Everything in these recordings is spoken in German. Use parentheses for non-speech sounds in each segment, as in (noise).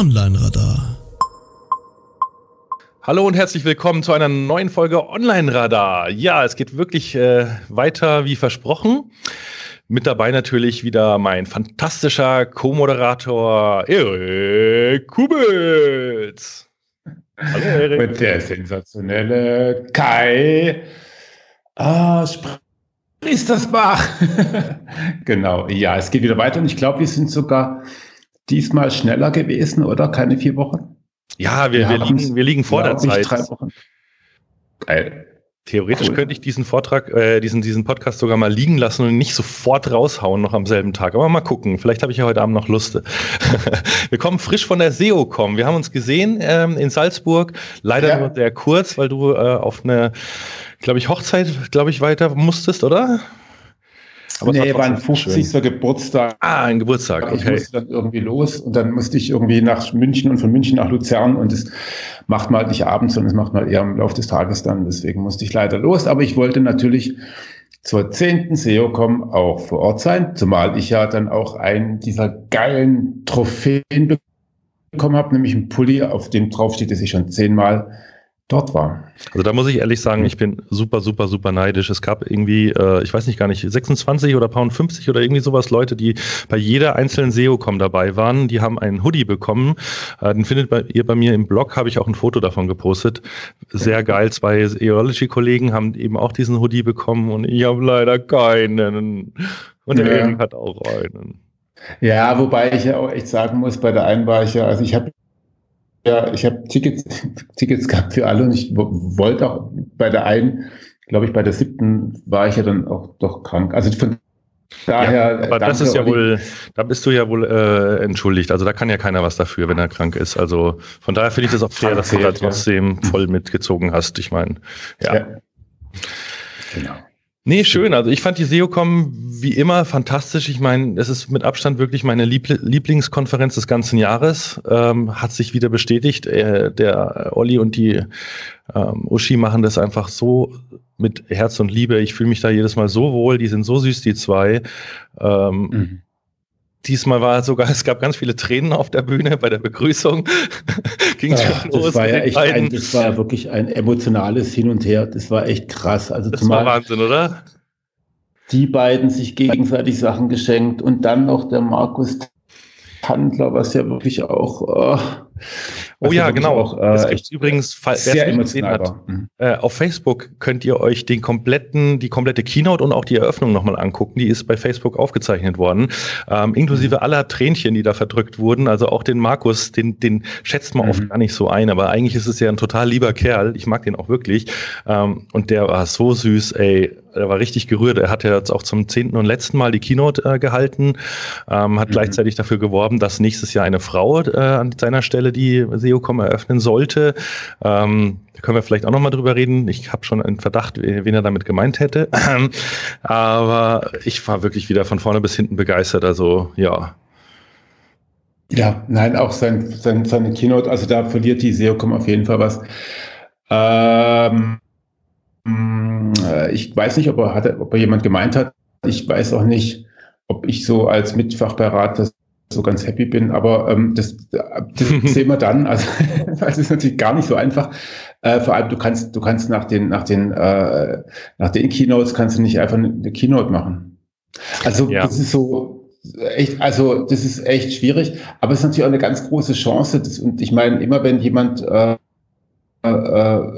Online-Radar. Hallo und herzlich willkommen zu einer neuen Folge Online-Radar. Ja, es geht wirklich äh, weiter wie versprochen. Mit dabei natürlich wieder mein fantastischer Co-Moderator Erik Kubitz. Hallo Erik. Und der sensationelle Kai. Ah, ist das wahr? (laughs) genau, ja, es geht wieder weiter und ich glaube, wir sind sogar diesmal schneller gewesen, oder? Keine vier Wochen? Ja, wir, wir, wir liegen, wir liegen vor der Zeit. Drei Wochen. Geil. Theoretisch cool. könnte ich diesen Vortrag, äh, diesen, diesen Podcast sogar mal liegen lassen und nicht sofort raushauen noch am selben Tag. Aber mal gucken. Vielleicht habe ich ja heute Abend noch Lust. (laughs) wir kommen frisch von der SEO-Com. Wir haben uns gesehen ähm, in Salzburg. Leider ja. nur sehr kurz, weil du äh, auf eine, glaube ich, Hochzeit, glaube ich, weiter musstest, oder? Aber nee, war ein 50. Schön. Geburtstag. Ah, ein Geburtstag, okay. Ich musste dann irgendwie los und dann musste ich irgendwie nach München und von München nach Luzern und das macht man halt nicht abends, sondern das macht man eher im Laufe des Tages dann. Deswegen musste ich leider los. Aber ich wollte natürlich zur zehnten SEOCom auch vor Ort sein, zumal ich ja dann auch einen dieser geilen Trophäen bekommen habe, nämlich einen Pulli, auf dem drauf steht, dass ich schon zehnmal dort war. Also da muss ich ehrlich sagen, ich bin super, super, super neidisch. Es gab irgendwie, äh, ich weiß nicht gar nicht, 26 oder Pound 50 oder irgendwie sowas Leute, die bei jeder einzelnen SEO-Com dabei waren. Die haben einen Hoodie bekommen. Äh, den findet bei, ihr bei mir im Blog, habe ich auch ein Foto davon gepostet. Sehr geil. Zwei Eology-Kollegen haben eben auch diesen Hoodie bekommen und ich habe leider keinen. Und der ja. hat auch einen. Ja, wobei ich ja auch echt sagen muss, bei der einen war ich ja, also ich habe ja, ich habe Tickets, (laughs) Tickets gehabt für alle und ich wollte auch bei der einen, glaube ich, bei der siebten war ich ja dann auch doch krank. Also von daher. Ja, aber das ist ja wohl, da bist du ja wohl äh, entschuldigt. Also da kann ja keiner was dafür, wenn er krank ist. Also von daher finde ich das auch fair, dass du da trotzdem ja. voll mitgezogen hast. Ich meine, ja. ja. Genau. Nee, schön. Also ich fand die SEOCom wie immer fantastisch. Ich meine, es ist mit Abstand wirklich meine Liebl Lieblingskonferenz des ganzen Jahres. Ähm, hat sich wieder bestätigt. Äh, der Olli und die ähm, Uschi machen das einfach so mit Herz und Liebe. Ich fühle mich da jedes Mal so wohl. Die sind so süß, die zwei. Ähm, mhm. Diesmal war sogar, (laughs) es gab ganz viele Tränen auf der Bühne bei der Begrüßung. (laughs) Ging Ach, schon los. Das war ja echt ein, das war wirklich ein emotionales Hin und Her. Das war echt krass. Also das war Wahnsinn, oder? Die beiden sich gegenseitig Sachen geschenkt und dann noch der Markus Handler, was ja wirklich auch. Oh, oh ja, genau. Auch, äh, es gibt übrigens, wer es gesehen hat, mhm. äh, auf Facebook könnt ihr euch den kompletten, die komplette Keynote und auch die Eröffnung nochmal angucken. Die ist bei Facebook aufgezeichnet worden, ähm, inklusive mhm. aller Tränchen, die da verdrückt wurden. Also auch den Markus, den, den schätzt man mhm. oft gar nicht so ein, aber eigentlich ist es ja ein total lieber Kerl. Ich mag den auch wirklich. Ähm, und der war so süß, ey er war richtig gerührt. Er hat ja jetzt auch zum zehnten und letzten Mal die Keynote äh, gehalten, ähm, hat mhm. gleichzeitig dafür geworben, dass nächstes Jahr eine Frau äh, an seiner Stelle die SEOCom eröffnen sollte. Ähm, da können wir vielleicht auch nochmal drüber reden. Ich habe schon einen Verdacht, wen er damit gemeint hätte. (clears throat) Aber ich war wirklich wieder von vorne bis hinten begeistert. Also ja. Ja, nein, auch sein, sein, seine Keynote, also da verliert die SEOCom auf jeden Fall was. Ähm, äh, ich weiß nicht, ob er, hatte, ob er jemand gemeint hat. Ich weiß auch nicht, ob ich so als Mitfachberater so ganz happy bin, aber ähm, das, das (laughs) sehen wir dann. Also (laughs) das ist natürlich gar nicht so einfach. Äh, vor allem du kannst, du kannst nach den, nach den, äh, nach den Keynotes kannst du nicht einfach eine Keynote machen. Also ja. das ist so echt, also das ist echt schwierig, aber es ist natürlich auch eine ganz große Chance. Das, und ich meine, immer wenn jemand äh, äh,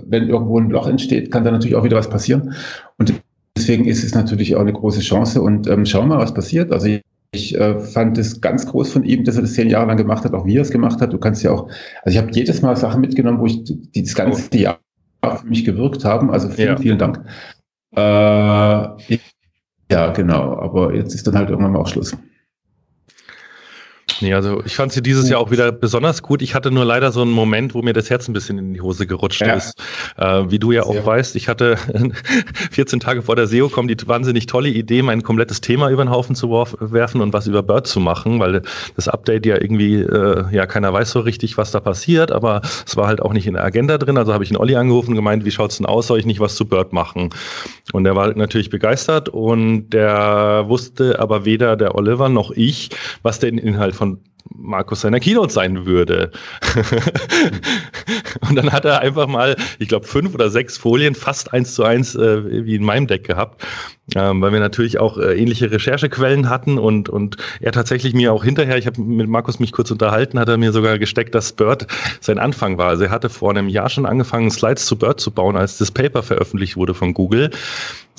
wenn irgendwo ein Loch entsteht, kann da natürlich auch wieder was passieren. Und deswegen ist es natürlich auch eine große Chance. Und ähm, schauen wir mal, was passiert. Also ich, ich äh, fand es ganz groß von ihm, dass er das zehn Jahre lang gemacht hat, auch wie er es gemacht hat. Du kannst ja auch, also ich habe jedes Mal Sachen mitgenommen, wo ich die, das ganze oh. Jahr für mich gewirkt haben. Also vielen, ja. vielen Dank. Äh, ja, genau. Aber jetzt ist dann halt irgendwann mal auch Schluss. Nee, also ich fand sie dieses Jahr auch wieder besonders gut. Ich hatte nur leider so einen Moment, wo mir das Herz ein bisschen in die Hose gerutscht ja. ist. Äh, wie du ja auch Sehr weißt, ich hatte (laughs) 14 Tage vor der SEO kommen die wahnsinnig tolle Idee, mein komplettes Thema über den Haufen zu werfen und was über Bird zu machen, weil das Update ja irgendwie, äh, ja, keiner weiß so richtig, was da passiert, aber es war halt auch nicht in der Agenda drin. Also habe ich einen Olli angerufen und gemeint, wie schaut's denn aus, soll ich nicht was zu Bird machen? Und der war natürlich begeistert und der wusste aber weder der Oliver noch ich, was der Inhalt von Markus seiner Keynote sein würde. (laughs) und dann hat er einfach mal, ich glaube, fünf oder sechs Folien, fast eins zu eins äh, wie in meinem Deck gehabt ähm, weil wir natürlich auch äh, ähnliche Recherchequellen hatten und, und er tatsächlich mir auch hinterher, ich habe mit Markus mich kurz unterhalten, hat er mir sogar gesteckt, dass Bird sein Anfang war. Also er hatte vor einem Jahr schon angefangen, Slides zu Bird zu bauen, als das Paper veröffentlicht wurde von Google.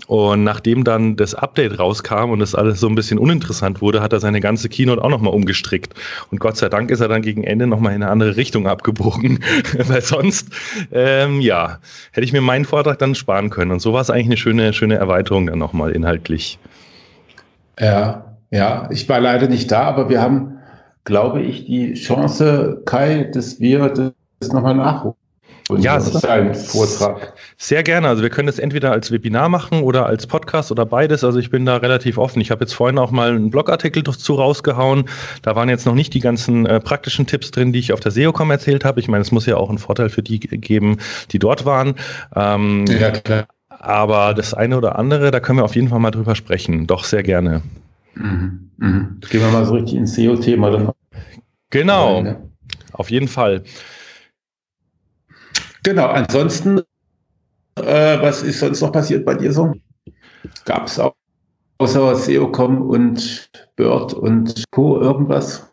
Und nachdem dann das Update rauskam und das alles so ein bisschen uninteressant wurde, hat er seine ganze Keynote auch nochmal umgestrickt. Und Gott sei Dank ist er dann gegen Ende nochmal in eine andere Richtung abgebogen, (laughs) weil sonst, ähm, ja, hätte ich mir meinen Vortrag dann sparen können. Und so war es eigentlich eine schöne, schöne Erweiterung dann nochmal inhaltlich. Ja, ja, ich war leider nicht da, aber wir haben, glaube ich, die Chance, Kai, dass wir das nochmal nachholen. Ja, ein Vortrag. Sehr gerne. Also wir können das entweder als Webinar machen oder als Podcast oder beides. Also ich bin da relativ offen. Ich habe jetzt vorhin auch mal einen Blogartikel dazu rausgehauen. Da waren jetzt noch nicht die ganzen äh, praktischen Tipps drin, die ich auf der SEOCom erzählt habe. Ich meine, es muss ja auch einen Vorteil für die geben, die dort waren. Ähm, ja, klar. Aber das eine oder andere, da können wir auf jeden Fall mal drüber sprechen. Doch sehr gerne. Mhm. Mhm. Gehen wir mal so richtig ins SEO-Thema dann. Genau. Auf jeden Fall. Genau, ansonsten, äh, was ist sonst noch passiert bei dir so? Gab es auch außer SEOcom und Bird und Co. irgendwas?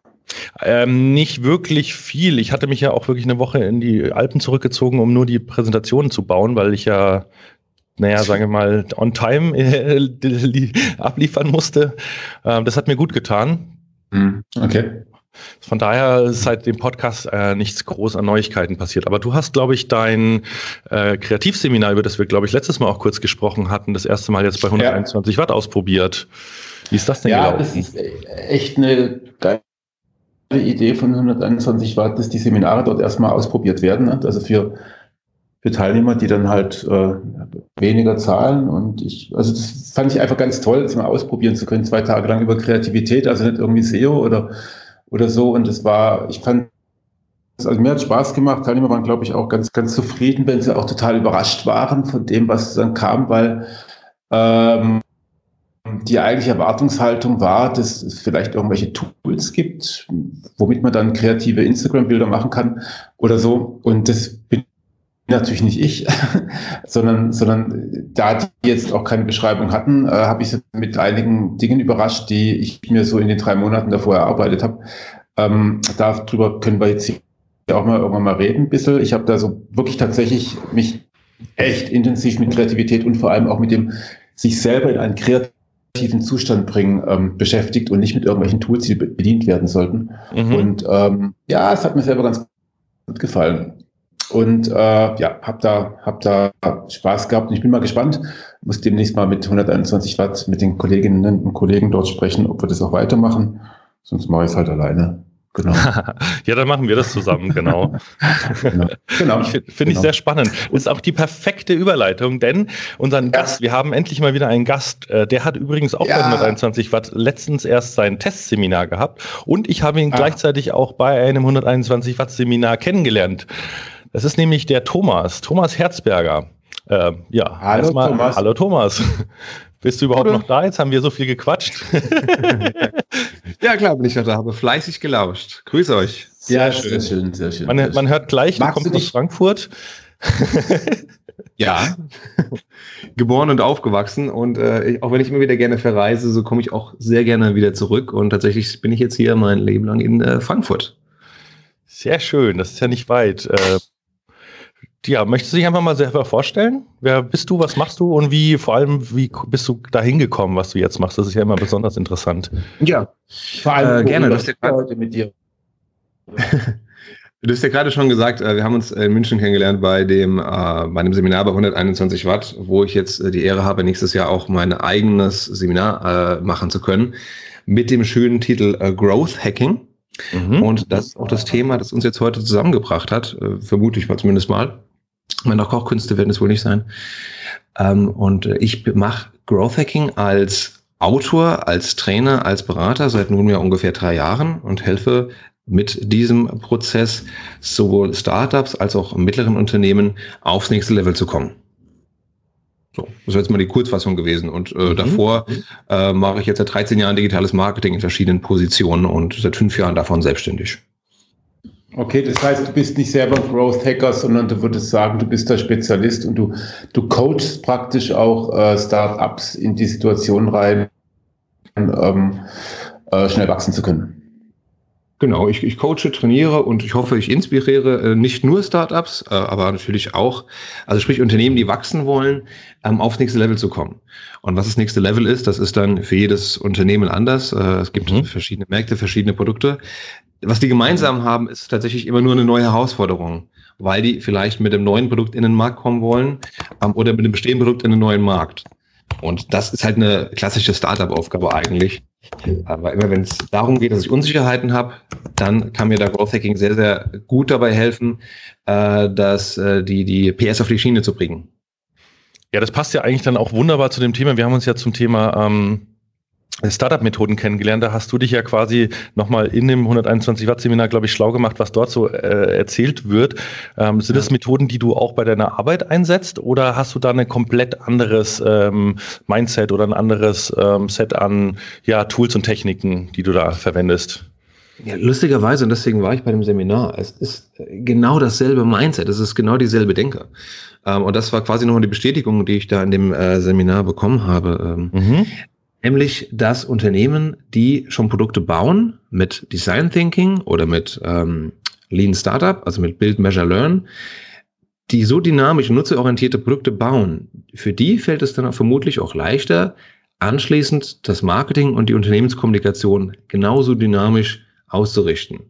Ähm, nicht wirklich viel. Ich hatte mich ja auch wirklich eine Woche in die Alpen zurückgezogen, um nur die Präsentationen zu bauen, weil ich ja, naja, sagen wir mal, on time (laughs) äh, abliefern musste. Ähm, das hat mir gut getan. Hm, okay. Von daher ist seit dem Podcast äh, nichts groß an Neuigkeiten passiert. Aber du hast, glaube ich, dein äh, Kreativseminar, über das wir, glaube ich, letztes Mal auch kurz gesprochen hatten, das erste Mal jetzt bei 121 ja. Watt ausprobiert. Wie ist das denn ja, gelaufen? Ja, das ist echt eine geile Idee von 121 Watt, dass die Seminare dort erstmal ausprobiert werden. Ne? Also für, für Teilnehmer, die dann halt äh, weniger zahlen. Und ich, also das fand ich einfach ganz toll, das mal ausprobieren zu können, zwei Tage lang über Kreativität, also nicht irgendwie SEO oder oder so. Und es war, ich fand, also mir hat Spaß gemacht. Teilnehmer waren, glaube ich, auch ganz, ganz zufrieden, wenn sie auch total überrascht waren von dem, was dann kam, weil ähm, die eigentliche Erwartungshaltung war, dass es vielleicht irgendwelche Tools gibt, womit man dann kreative Instagram-Bilder machen kann oder so. Und das bin natürlich nicht ich, (laughs) sondern, sondern da die jetzt auch keine Beschreibung hatten, äh, habe ich sie mit einigen Dingen überrascht, die ich mir so in den drei Monaten davor erarbeitet habe. Ähm, darüber können wir jetzt auch mal irgendwann mal reden, ein bisschen. Ich habe da so wirklich tatsächlich mich echt intensiv mit Kreativität und vor allem auch mit dem sich selber in einen kreativen Zustand bringen ähm, beschäftigt und nicht mit irgendwelchen Tools, die bedient werden sollten. Mhm. Und ähm, ja, es hat mir selber ganz gut gefallen. Und äh, ja, hab da, hab da Spaß gehabt und ich bin mal gespannt. Muss demnächst mal mit 121 Watt mit den Kolleginnen und Kollegen dort sprechen, ob wir das auch weitermachen. Sonst mache ich es halt alleine. Genau. (laughs) ja, dann machen wir das zusammen, genau. genau. genau. Finde genau. ich sehr spannend. Ist auch die perfekte Überleitung, denn unseren ja. Gast, wir haben endlich mal wieder einen Gast, äh, der hat übrigens auch ja. bei 121 Watt letztens erst sein Testseminar gehabt und ich habe ihn ah. gleichzeitig auch bei einem 121 Watt Seminar kennengelernt. Das ist nämlich der Thomas, Thomas Herzberger. Äh, ja, hallo erstmal, Thomas. Hallo Thomas. (laughs) Bist du überhaupt hallo. noch da? Jetzt haben wir so viel gequatscht. (laughs) ja, klar bin ich noch da, habe fleißig gelauscht. Grüß euch. Sehr ja, schön. sehr schön, sehr schön. Man, man hört gleich, Magst du kommst aus Frankfurt. (laughs) ja, geboren und aufgewachsen und äh, auch wenn ich immer wieder gerne verreise, so komme ich auch sehr gerne wieder zurück und tatsächlich bin ich jetzt hier mein Leben lang in äh, Frankfurt. Sehr schön, das ist ja nicht weit. Äh, ja, möchtest du dich einfach mal selber vorstellen? Wer bist du, was machst du und wie, vor allem, wie bist du dahin gekommen, was du jetzt machst? Das ist ja immer besonders interessant. Ja, vor allem äh, gerne. Du hast ja heute mit dir. du hast ja gerade schon gesagt, äh, wir haben uns in München kennengelernt bei dem, äh, bei dem Seminar bei 121 Watt, wo ich jetzt äh, die Ehre habe, nächstes Jahr auch mein eigenes Seminar machen zu können mit dem schönen Titel Growth Hacking. Mhm. Und das ist auch das Thema, das uns jetzt heute zusammengebracht hat, vermute ich mal zumindest mal. Meine Kochkünste werden es wohl nicht sein. Ähm, und ich mache Growth Hacking als Autor, als Trainer, als Berater seit nunmehr ungefähr drei Jahren und helfe mit diesem Prozess sowohl Startups als auch mittleren Unternehmen aufs nächste Level zu kommen. So, das wäre jetzt mal die Kurzfassung gewesen. Und äh, mhm. davor äh, mache ich jetzt seit 13 Jahren digitales Marketing in verschiedenen Positionen und seit fünf Jahren davon selbstständig. Okay, das heißt, du bist nicht selber ein Growth Hacker, sondern du würdest sagen, du bist der Spezialist und du, du coachst praktisch auch äh, Startups in die Situation rein, ähm, äh, schnell wachsen zu können. Genau, ich, ich coache, trainiere und ich hoffe, ich inspiriere äh, nicht nur Startups, äh, aber natürlich auch, also sprich Unternehmen, die wachsen wollen, ähm, aufs nächste Level zu kommen. Und was das nächste Level ist, das ist dann für jedes Unternehmen anders. Äh, es gibt mhm. verschiedene Märkte, verschiedene Produkte. Was die gemeinsam haben, ist tatsächlich immer nur eine neue Herausforderung, weil die vielleicht mit dem neuen Produkt in den Markt kommen wollen ähm, oder mit dem bestehenden Produkt in den neuen Markt. Und das ist halt eine klassische Startup-Aufgabe eigentlich. Aber immer wenn es darum geht, dass ich Unsicherheiten habe, dann kann mir da Growth Hacking sehr, sehr gut dabei helfen, äh, dass äh, die, die PS auf die Schiene zu bringen. Ja, das passt ja eigentlich dann auch wunderbar zu dem Thema. Wir haben uns ja zum Thema ähm, Startup-Methoden kennengelernt. Da hast du dich ja quasi nochmal in dem 121 Watt Seminar, glaube ich, schlau gemacht, was dort so äh, erzählt wird. Ähm, sind ja. das Methoden, die du auch bei deiner Arbeit einsetzt oder hast du da ein komplett anderes ähm, Mindset oder ein anderes ähm, Set an ja, Tools und Techniken, die du da verwendest? Ja, lustigerweise, und deswegen war ich bei dem Seminar, es ist genau dasselbe Mindset, es ist genau dieselbe Denke. Ähm, und das war quasi nochmal die Bestätigung, die ich da in dem äh, Seminar bekommen habe. Ähm, mhm. Nämlich, dass Unternehmen, die schon Produkte bauen mit Design Thinking oder mit ähm, Lean Startup, also mit Build, Measure, Learn, die so dynamisch und nutzerorientierte Produkte bauen, für die fällt es dann auch vermutlich auch leichter, anschließend das Marketing und die Unternehmenskommunikation genauso dynamisch auszurichten.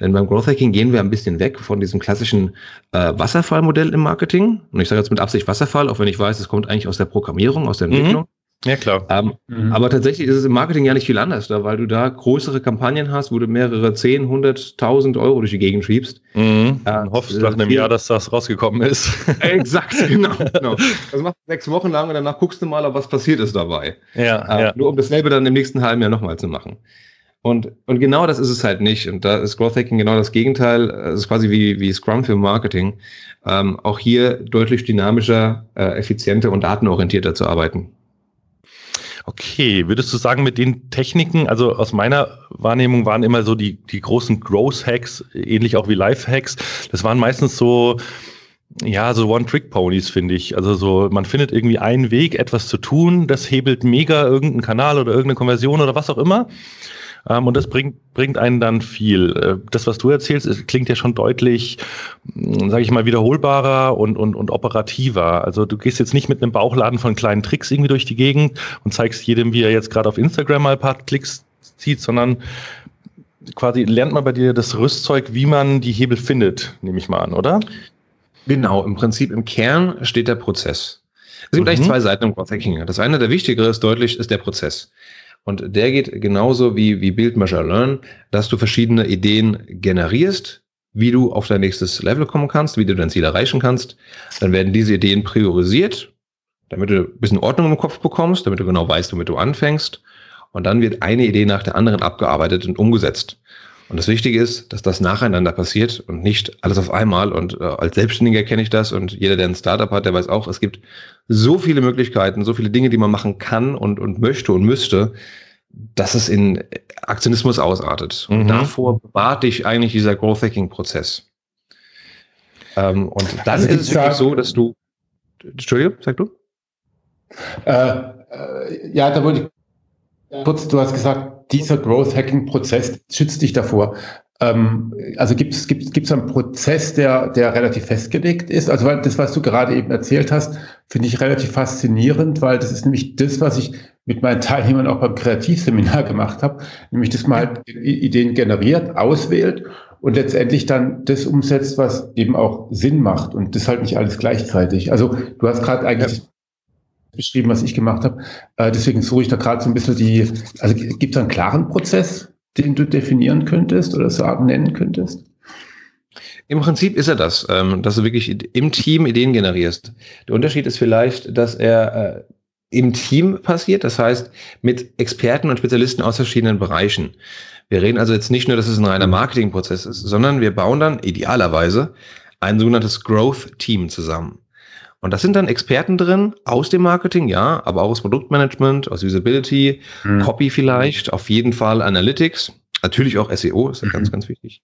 Denn beim Growth Hacking gehen wir ein bisschen weg von diesem klassischen äh, Wasserfallmodell im Marketing. Und ich sage jetzt mit Absicht Wasserfall, auch wenn ich weiß, es kommt eigentlich aus der Programmierung, aus der mhm. Entwicklung. Mhm. Ja, klar. Ähm, mhm. Aber tatsächlich ist es im Marketing ja nicht viel anders, da, weil du da größere Kampagnen hast, wo du mehrere 10, 100, 1000 Euro durch die Gegend schiebst. Mhm. Äh, hoffst nach einem Jahr, dass das rausgekommen ist. (laughs) Exakt, genau. genau. Das machst du sechs Wochen lang und danach guckst du mal, ob was passiert ist dabei. Ja, äh, ja. Nur um dasselbe dann im nächsten halben Jahr nochmal zu machen. Und, und genau das ist es halt nicht. Und da ist Growth Hacking genau das Gegenteil. Es ist quasi wie, wie Scrum für Marketing. Ähm, auch hier deutlich dynamischer, äh, effizienter und datenorientierter zu arbeiten. Okay, würdest du sagen, mit den Techniken, also aus meiner Wahrnehmung waren immer so die, die großen Growth-Hacks, ähnlich auch wie Life-Hacks, das waren meistens so, ja, so One-Trick-Ponys, finde ich. Also so, man findet irgendwie einen Weg, etwas zu tun, das hebelt mega irgendeinen Kanal oder irgendeine Konversion oder was auch immer. Ähm, und das bringt, bringt einen dann viel. Äh, das, was du erzählst, klingt ja schon deutlich, hm, sage ich mal, wiederholbarer und, und, und operativer. Also du gehst jetzt nicht mit einem Bauchladen von kleinen Tricks irgendwie durch die Gegend und zeigst jedem, wie er jetzt gerade auf Instagram mal ein paar Klicks zieht, sondern quasi lernt man bei dir das Rüstzeug, wie man die Hebel findet, nehme ich mal an, oder? Genau, im Prinzip im Kern steht der Prozess. Es gibt mhm. eigentlich zwei Seiten im Growth Hacking. Das eine, der wichtigere ist deutlich, ist der Prozess. Und der geht genauso wie, wie Build, Measure, Learn, dass du verschiedene Ideen generierst, wie du auf dein nächstes Level kommen kannst, wie du dein Ziel erreichen kannst. Dann werden diese Ideen priorisiert, damit du ein bisschen Ordnung im Kopf bekommst, damit du genau weißt, womit du anfängst. Und dann wird eine Idee nach der anderen abgearbeitet und umgesetzt. Und das Wichtige ist, dass das nacheinander passiert und nicht alles auf einmal. Und äh, als Selbstständiger kenne ich das und jeder, der ein Startup hat, der weiß auch, es gibt so viele Möglichkeiten, so viele Dinge, die man machen kann und, und möchte und müsste, dass es in Aktionismus ausartet. Und mhm. davor bewahrt dich eigentlich dieser Growth Hacking Prozess. Ähm, und dann also ist es wirklich so, dass du, Entschuldigung, sag du? Äh, äh, ja, da wollte ich kurz, du hast gesagt, dieser Growth Hacking Prozess schützt dich davor. Ähm, also gibt es gibt's einen Prozess, der, der relativ festgelegt ist? Also weil das, was du gerade eben erzählt hast, finde ich relativ faszinierend, weil das ist nämlich das, was ich mit meinen Teilnehmern auch beim Kreativseminar gemacht habe, nämlich dass man halt Ideen generiert, auswählt und letztendlich dann das umsetzt, was eben auch Sinn macht und das halt nicht alles gleichzeitig. Also du hast gerade eigentlich beschrieben, was ich gemacht habe. Äh, deswegen suche ich da gerade so ein bisschen die, also gibt es einen klaren Prozess, den du definieren könntest oder sagen, nennen könntest? Im Prinzip ist er das, ähm, dass du wirklich im Team Ideen generierst. Der Unterschied ist vielleicht, dass er äh, im Team passiert, das heißt mit Experten und Spezialisten aus verschiedenen Bereichen. Wir reden also jetzt nicht nur, dass es ein reiner Marketingprozess ist, sondern wir bauen dann idealerweise ein sogenanntes Growth Team zusammen. Und das sind dann Experten drin aus dem Marketing, ja, aber auch aus Produktmanagement, aus Usability, mhm. Copy vielleicht, auf jeden Fall Analytics, natürlich auch SEO, ist ja mhm. ganz, ganz wichtig.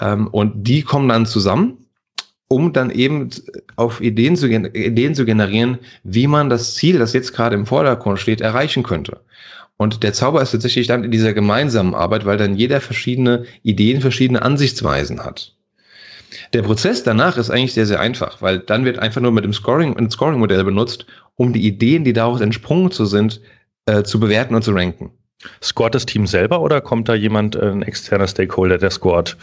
Ähm, und die kommen dann zusammen um dann eben auf Ideen zu, Ideen zu generieren, wie man das Ziel, das jetzt gerade im Vordergrund steht, erreichen könnte. Und der Zauber ist tatsächlich dann in dieser gemeinsamen Arbeit, weil dann jeder verschiedene Ideen, verschiedene Ansichtsweisen hat. Der Prozess danach ist eigentlich sehr, sehr einfach, weil dann wird einfach nur mit dem Scoring, ein Scoring-Modell benutzt, um die Ideen, die daraus entsprungen zu sind, äh, zu bewerten und zu ranken. Scoret das Team selber oder kommt da jemand, äh, ein externer Stakeholder, der scoret?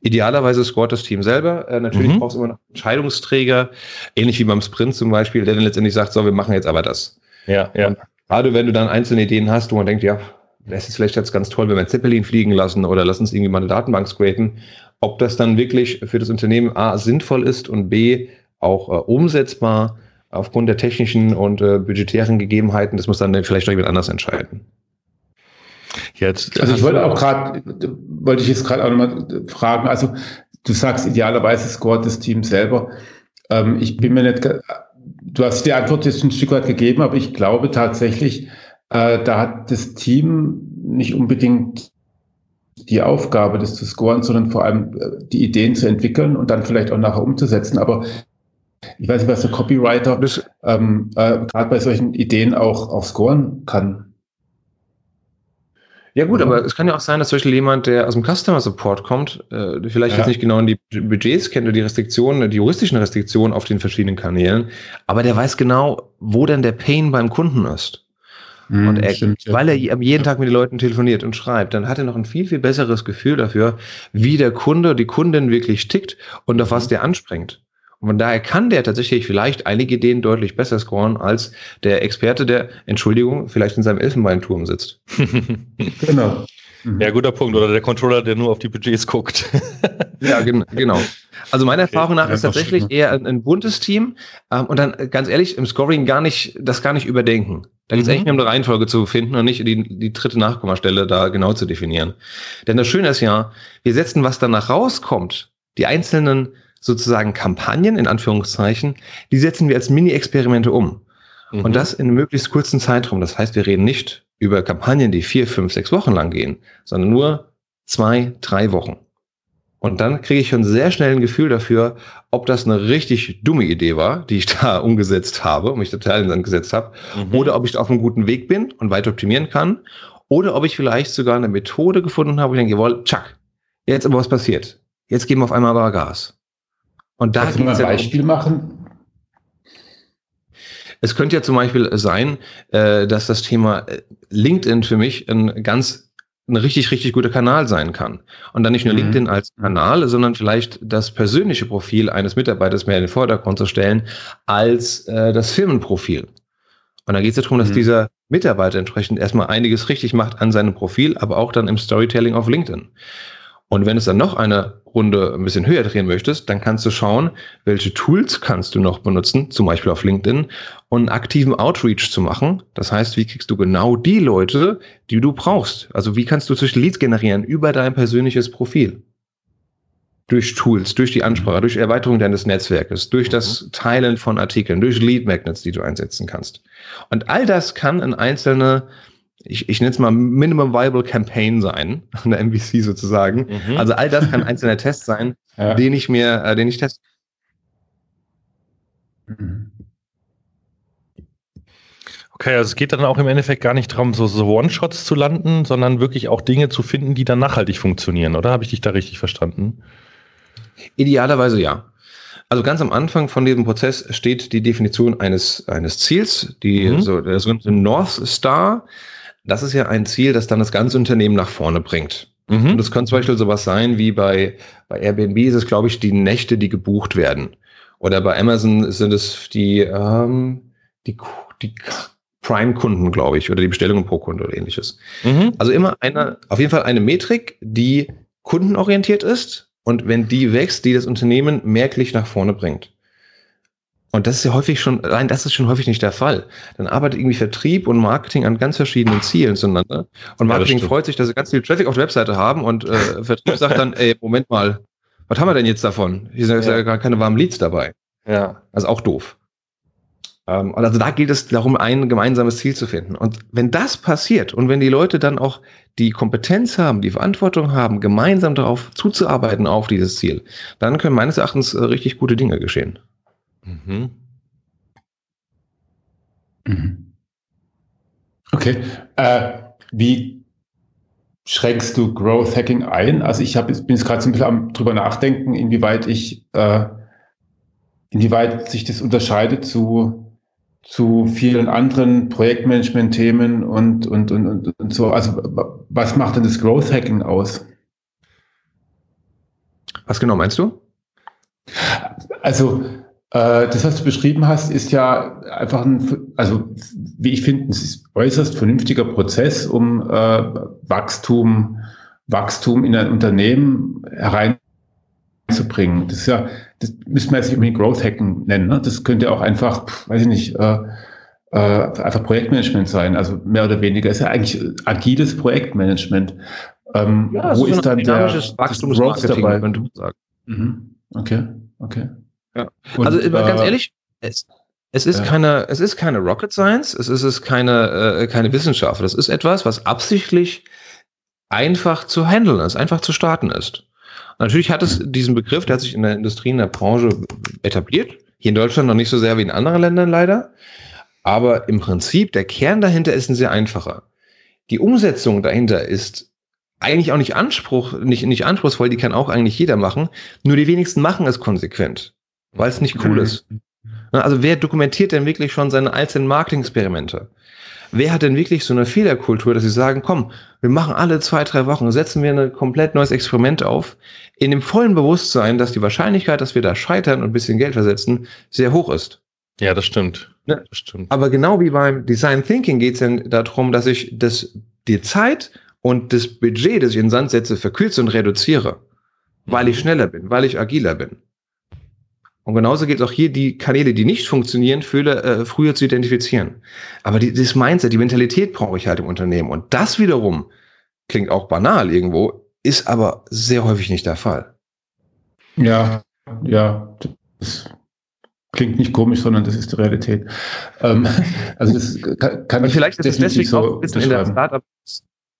Idealerweise scoret das Team selber. Äh, natürlich mhm. brauchst du immer noch Entscheidungsträger, ähnlich wie beim Sprint zum Beispiel, der dann letztendlich sagt, so, wir machen jetzt aber das. Ja, ja. Und gerade wenn du dann einzelne Ideen hast, wo man denkt, ja, das ist vielleicht jetzt ganz toll, wenn wir Zeppelin fliegen lassen oder lass uns irgendwie mal eine Datenbank scrapen, ob das dann wirklich für das Unternehmen A sinnvoll ist und B auch äh, umsetzbar aufgrund der technischen und äh, budgetären Gegebenheiten, das muss dann vielleicht auch jemand anders entscheiden. Jetzt, also ich wollte auch gerade, wollte ich jetzt gerade auch nochmal fragen, also du sagst idealerweise scoret das Team selber. Ähm, ich bin mir nicht, du hast die Antwort jetzt ein Stück weit gegeben, aber ich glaube tatsächlich, äh, da hat das Team nicht unbedingt die Aufgabe, das zu scoren, sondern vor allem äh, die Ideen zu entwickeln und dann vielleicht auch nachher umzusetzen. Aber ich weiß nicht, was der Copywriter ähm, äh, gerade bei solchen Ideen auch, auch scoren kann. Ja gut, aber es kann ja auch sein, dass zum Beispiel jemand, der aus dem Customer Support kommt, äh, vielleicht ja. jetzt nicht genau in die Budgets kennt oder die Restriktionen, die juristischen Restriktionen auf den verschiedenen Kanälen, aber der weiß genau, wo denn der Pain beim Kunden ist. Mm, und er, stimmt, weil er jeden Tag mit den Leuten telefoniert und schreibt, dann hat er noch ein viel, viel besseres Gefühl dafür, wie der Kunde, die Kundin wirklich tickt und auf was mhm. der anspringt. Und von daher kann der tatsächlich vielleicht einige Ideen deutlich besser scoren als der Experte, der, Entschuldigung, vielleicht in seinem Elfenbeinturm sitzt. (laughs) genau. Mhm. Ja, guter Punkt. Oder der Controller, der nur auf die Budgets guckt. ja, gen genau. Also meiner Erfahrung nach ist tatsächlich eher ein, ein buntes Team ähm, und dann ganz ehrlich im Scoring gar nicht, das gar nicht überdenken. Da geht es mhm. eigentlich nur um eine Reihenfolge zu finden und nicht die, die dritte Nachkommastelle da genau zu definieren. Denn das Schöne ist ja, wir setzen, was danach rauskommt, die einzelnen sozusagen Kampagnen, in Anführungszeichen, die setzen wir als Mini-Experimente um. Mhm. Und das in einem möglichst kurzen Zeitraum. Das heißt, wir reden nicht über Kampagnen, die vier, fünf, sechs Wochen lang gehen, sondern nur zwei, drei Wochen. Und dann kriege ich schon sehr schnell ein Gefühl dafür, ob das eine richtig dumme Idee war, die ich (laughs) da umgesetzt habe und mich total in den Sand gesetzt habe, mhm. oder ob ich auf einem guten Weg bin und weiter optimieren kann, oder ob ich vielleicht sogar eine Methode gefunden habe, wo ich denke, jawohl, tschack, jetzt aber was passiert. Jetzt geben wir auf einmal aber Gas. Und da Kannst du mal ein Beispiel um, machen? Es könnte ja zum Beispiel sein, äh, dass das Thema äh, LinkedIn für mich ein ganz ein richtig, richtig guter Kanal sein kann. Und dann nicht nur mhm. LinkedIn als Kanal, sondern vielleicht das persönliche Profil eines Mitarbeiters mehr in den Vordergrund zu stellen als äh, das Firmenprofil. Und da geht es ja darum, dass mhm. dieser Mitarbeiter entsprechend erstmal einiges richtig macht an seinem Profil, aber auch dann im Storytelling auf LinkedIn. Und wenn es dann noch eine Runde ein bisschen höher drehen möchtest, dann kannst du schauen, welche Tools kannst du noch benutzen, zum Beispiel auf LinkedIn, um einen aktiven Outreach zu machen. Das heißt, wie kriegst du genau die Leute, die du brauchst? Also wie kannst du zwischen Leads generieren über dein persönliches Profil? Durch Tools, durch die Ansprache, durch Erweiterung deines Netzwerkes, durch das mhm. Teilen von Artikeln, durch Lead Magnets, die du einsetzen kannst. Und all das kann ein einzelne ich, ich nenne es mal Minimum Viable Campaign sein, (laughs) an der MVC sozusagen. Mhm. Also all das kann ein einzelner Test sein, (laughs) ja. den ich mir, äh, den ich teste. Mhm. Okay, also es geht dann auch im Endeffekt gar nicht darum, so, so One-Shots zu landen, sondern wirklich auch Dinge zu finden, die dann nachhaltig funktionieren, oder? Habe ich dich da richtig verstanden? Idealerweise ja. Also ganz am Anfang von diesem Prozess steht die Definition eines, eines Ziels, die mhm. so, der sogenannte North Star. Das ist ja ein Ziel, das dann das ganze Unternehmen nach vorne bringt. Mhm. Und das kann zum Beispiel sowas sein wie bei, bei Airbnb ist es, glaube ich, die Nächte, die gebucht werden. Oder bei Amazon sind es die, ähm, die, die Prime-Kunden, glaube ich, oder die Bestellungen pro Kunde oder ähnliches. Mhm. Also immer eine, auf jeden Fall eine Metrik, die kundenorientiert ist und wenn die wächst, die das Unternehmen merklich nach vorne bringt. Und das ist ja häufig schon, nein, das ist schon häufig nicht der Fall. Dann arbeitet irgendwie Vertrieb und Marketing an ganz verschiedenen Zielen zueinander. Und Marketing ja, freut sich, dass sie ganz viel Traffic auf der Webseite haben und äh, Vertrieb sagt dann, ey, Moment mal, was haben wir denn jetzt davon? Hier sind ja, ja gar keine warmen Leads dabei. Ja, also auch doof. Ähm, also da geht es darum, ein gemeinsames Ziel zu finden. Und wenn das passiert und wenn die Leute dann auch die Kompetenz haben, die Verantwortung haben, gemeinsam darauf zuzuarbeiten auf dieses Ziel, dann können meines Erachtens äh, richtig gute Dinge geschehen. Mhm. Mhm. Okay. Äh, wie schränkst du Growth Hacking ein? Also ich hab, bin jetzt gerade so ein bisschen am drüber nachdenken, inwieweit ich, äh, inwieweit sich das unterscheidet zu zu vielen anderen Projektmanagement-Themen und, und, und, und, und so. Also was macht denn das Growth Hacking aus? Was genau meinst du? Also das, was du beschrieben hast, ist ja einfach ein, also wie ich finde, es ist äußerst vernünftiger Prozess, um äh, Wachstum, Wachstum in ein Unternehmen hereinzubringen. Das ist ja, das müssen wir jetzt nicht unbedingt Growth Hacken nennen. Ne? Das könnte auch einfach, weiß ich nicht, äh, äh, einfach Projektmanagement sein. Also mehr oder weniger ist ja eigentlich agiles Projektmanagement. Ähm, ja, wo ist dann der Growth dabei? Wenn du sagst. Mhm. Okay, okay. Ja. Und, also ganz äh, ehrlich, es, es ist ja. keine, es ist keine Rocket Science, es ist, es keine, äh, keine Wissenschaft. Das ist etwas, was absichtlich einfach zu handeln ist, einfach zu starten ist. Natürlich hat es diesen Begriff, der hat sich in der Industrie, in der Branche etabliert. Hier in Deutschland noch nicht so sehr wie in anderen Ländern leider. Aber im Prinzip, der Kern dahinter ist ein sehr einfacher. Die Umsetzung dahinter ist eigentlich auch nicht Anspruch, nicht, nicht anspruchsvoll, die kann auch eigentlich jeder machen. Nur die wenigsten machen es konsequent, weil es nicht cool mhm. ist. Also wer dokumentiert denn wirklich schon seine einzelnen Marketing-Experimente? wer hat denn wirklich so eine Fehlerkultur, dass sie sagen, komm, wir machen alle zwei, drei Wochen, setzen wir ein komplett neues Experiment auf, in dem vollen Bewusstsein, dass die Wahrscheinlichkeit, dass wir da scheitern und ein bisschen Geld versetzen, sehr hoch ist. Ja, das stimmt. Ne? Das stimmt. Aber genau wie beim Design Thinking geht es dann darum, dass ich das, die Zeit und das Budget, das ich in den Sand setze, verkürze und reduziere. Weil ich schneller bin, weil ich agiler bin. Und genauso geht es auch hier, die Kanäle, die nicht funktionieren, früher, äh, früher zu identifizieren. Aber die, das Mindset, die Mentalität brauche ich halt im Unternehmen. Und das wiederum klingt auch banal irgendwo, ist aber sehr häufig nicht der Fall. Ja, ja, das klingt nicht komisch, sondern das ist die Realität. Ähm, also das kann, kann ich vielleicht ist es deswegen so auch in der Startup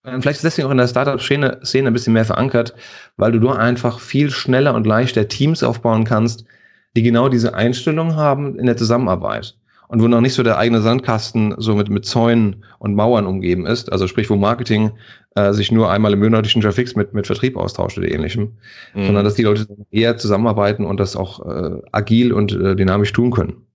äh, Vielleicht ist deswegen auch in der Startup-Szene ein bisschen mehr verankert, weil du nur einfach viel schneller und leichter Teams aufbauen kannst, die genau diese Einstellung haben in der Zusammenarbeit. Und wo noch nicht so der eigene Sandkasten so mit, mit Zäunen und Mauern umgeben ist, also sprich, wo Marketing äh, sich nur einmal im monatlichen Fix mit, mit Vertrieb austauscht oder ähnlichem, mhm. sondern dass die Leute eher zusammenarbeiten und das auch äh, agil und äh, dynamisch tun können.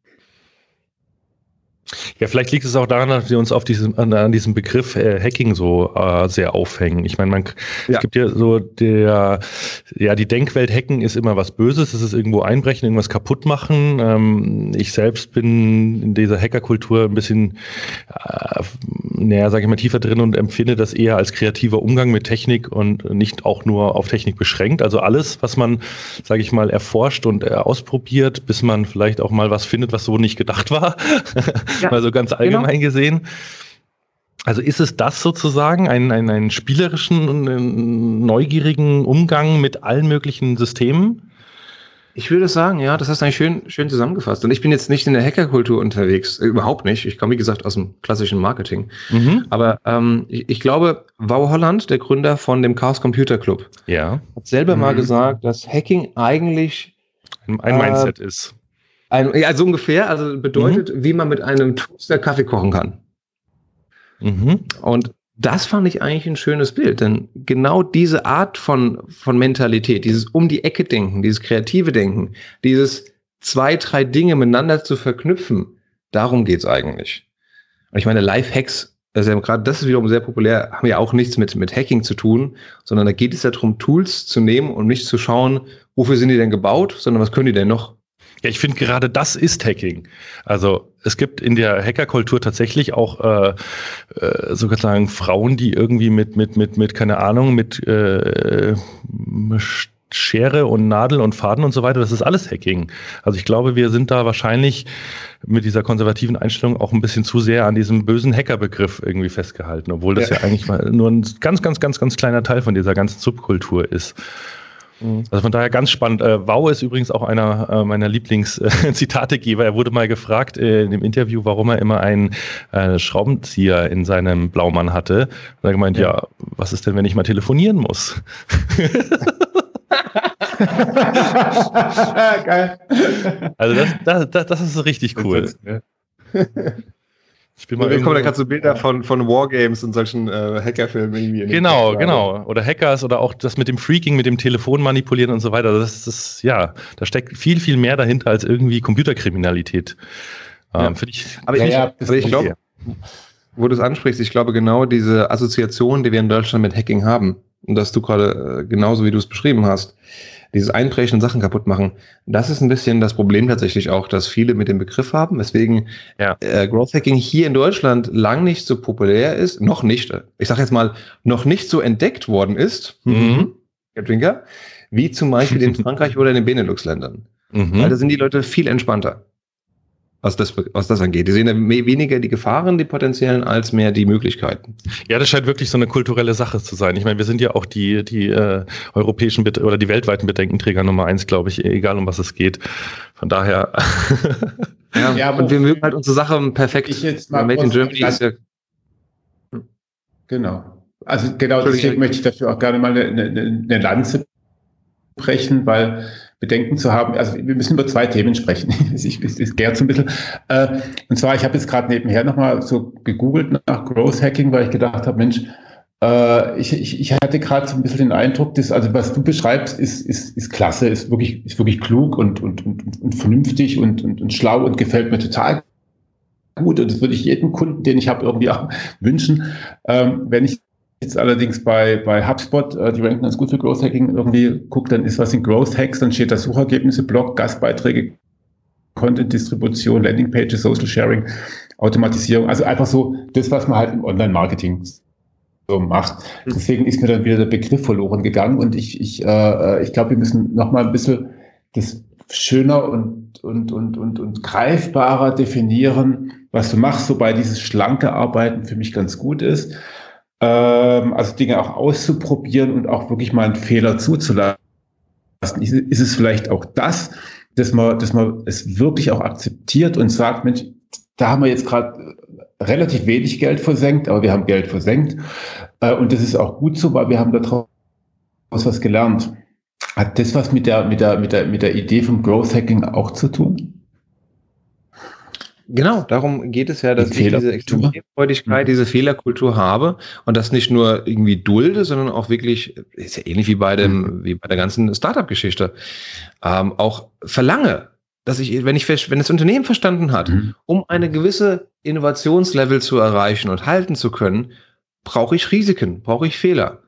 Ja, vielleicht liegt es auch daran, dass wir uns auf diesem, an, an diesem Begriff äh, Hacking so äh, sehr aufhängen. Ich meine, man ja. es gibt ja so der, ja, die Denkwelt Hacken ist immer was Böses, es ist irgendwo einbrechen, irgendwas kaputt machen. Ähm, ich selbst bin in dieser Hackerkultur ein bisschen, äh, naja, sage ich mal, tiefer drin und empfinde das eher als kreativer Umgang mit Technik und nicht auch nur auf Technik beschränkt. Also alles, was man, sage ich mal, erforscht und äh, ausprobiert, bis man vielleicht auch mal was findet, was so nicht gedacht war. (laughs) ja, mal so ganz genau. allgemein genau. gesehen. Also ist es das sozusagen, einen, einen, einen spielerischen, neugierigen Umgang mit allen möglichen Systemen? Ich würde sagen, ja, das hast du eigentlich schön, schön zusammengefasst. Und ich bin jetzt nicht in der Hackerkultur unterwegs, äh, überhaupt nicht. Ich komme, wie gesagt, aus dem klassischen Marketing. Mhm. Aber ähm, ich, ich, glaube, Wow Holland, der Gründer von dem Chaos Computer Club, ja. hat selber mhm. mal gesagt, dass Hacking eigentlich ein, ein Mindset äh, ist. Ein, ja, so ungefähr, also bedeutet, mhm. wie man mit einem Toaster Kaffee kochen kann. Mhm. Und das fand ich eigentlich ein schönes Bild, denn genau diese Art von, von Mentalität, dieses um die Ecke denken, dieses kreative Denken, dieses zwei, drei Dinge miteinander zu verknüpfen, darum geht's eigentlich. Und ich meine, Live-Hacks, also gerade das ist wiederum sehr populär, haben ja auch nichts mit, mit Hacking zu tun, sondern da geht es ja darum, Tools zu nehmen und nicht zu schauen, wofür sind die denn gebaut, sondern was können die denn noch? Ja, ich finde gerade das ist Hacking. Also es gibt in der Hackerkultur tatsächlich auch äh, äh, sozusagen Frauen, die irgendwie mit mit mit mit keine Ahnung mit äh, Schere und Nadel und Faden und so weiter, das ist alles Hacking. Also ich glaube, wir sind da wahrscheinlich mit dieser konservativen Einstellung auch ein bisschen zu sehr an diesem bösen Hackerbegriff irgendwie festgehalten, obwohl das ja, ja eigentlich mal nur ein ganz, ganz, ganz, ganz kleiner Teil von dieser ganzen Subkultur ist. Mhm. Also von daher ganz spannend. Äh, wow ist übrigens auch einer äh, meiner Lieblings-Zitategeber. (laughs) er wurde mal gefragt äh, in dem Interview, warum er immer einen äh, Schraubenzieher in seinem Blaumann hatte. Und er hat gemeint, ja. ja, was ist denn, wenn ich mal telefonieren muss? (laughs) Geil. Also das, das, das, das ist richtig cool. Ich bin mal irgendwo, da kannst du Bilder von, von Wargames und solchen äh, Hackerfilmen irgendwie. Genau, genau. Oder Hackers oder auch das mit dem Freaking, mit dem Telefon manipulieren und so weiter. Das ist, ja, da steckt viel, viel mehr dahinter als irgendwie Computerkriminalität. Ähm, ja. ich, aber ja, ich, ja, also ich glaube, wo du es ansprichst, ich glaube genau diese Assoziation, die wir in Deutschland mit Hacking haben, und dass du gerade äh, genauso wie du es beschrieben hast, dieses Einbrechen und Sachen kaputt machen, das ist ein bisschen das Problem tatsächlich auch, dass viele mit dem Begriff haben, weswegen ja. äh, Growth Hacking hier in Deutschland lang nicht so populär ist, noch nicht, ich sage jetzt mal, noch nicht so entdeckt worden ist, mhm. Trinker, wie zum Beispiel in Frankreich (laughs) oder in den Benelux-Ländern. Mhm. Weil da sind die Leute viel entspannter was das, was das angeht. Die sehen ja weniger die Gefahren, die potenziellen, als mehr die Möglichkeiten. Ja, das scheint wirklich so eine kulturelle Sache zu sein. Ich meine, wir sind ja auch die, die äh, europäischen Bet oder die weltweiten Bedenkenträger Nummer eins, glaube ich, egal um was es geht. Von daher. (laughs) ja, ja und wir mögen halt unsere Sache perfekt. Ich jetzt mal Made in Germany ist ja. Genau. Also genau deswegen möchte ich dafür auch gerne mal eine, eine, eine Lanze brechen, weil Bedenken zu haben. Also wir müssen über zwei Themen sprechen. (laughs) ich, ich gärt so ein bisschen. Äh, und zwar, ich habe jetzt gerade nebenher nochmal so gegoogelt nach Growth Hacking, weil ich gedacht habe, Mensch, äh, ich, ich, ich hatte gerade so ein bisschen den Eindruck, dass, also was du beschreibst, ist, ist, ist klasse, ist wirklich, ist wirklich klug und, und, und, und vernünftig und, und, und schlau und gefällt mir total gut. Und das würde ich jedem Kunden, den ich habe, irgendwie auch (laughs) wünschen. Ähm, wenn ich jetzt allerdings bei, bei HubSpot, äh, die ranken ganz gut für Growth Hacking, irgendwie guckt, dann ist was in Growth Hacks, dann steht da Suchergebnisse, Blog, Gastbeiträge, Content-Distribution, Landingpages, Social Sharing, Automatisierung, also einfach so das, was man halt im Online-Marketing so macht. Mhm. Deswegen ist mir dann wieder der Begriff verloren gegangen und ich, ich, äh, ich glaube, wir müssen nochmal ein bisschen das schöner und, und, und, und, und greifbarer definieren, was du machst, wobei dieses schlanke Arbeiten für mich ganz gut ist ähm, also Dinge auch auszuprobieren und auch wirklich mal einen Fehler zuzulassen. Ist, ist es vielleicht auch das, dass man, dass man es wirklich auch akzeptiert und sagt, Mensch, da haben wir jetzt gerade relativ wenig Geld versenkt, aber wir haben Geld versenkt. Äh, und das ist auch gut so, weil wir haben daraus was gelernt. Hat das was mit der, mit der, mit der, mit der Idee vom Growth Hacking auch zu tun? Genau, darum geht es ja, dass die ich diese Extremfreudigkeit, mhm. diese Fehlerkultur habe und das nicht nur irgendwie dulde, sondern auch wirklich, ist ja ähnlich wie bei dem, mhm. wie bei der ganzen Startup-Geschichte, ähm, auch verlange, dass ich, wenn ich, wenn das Unternehmen verstanden hat, mhm. um eine gewisse Innovationslevel zu erreichen und halten zu können, brauche ich Risiken, brauche ich Fehler.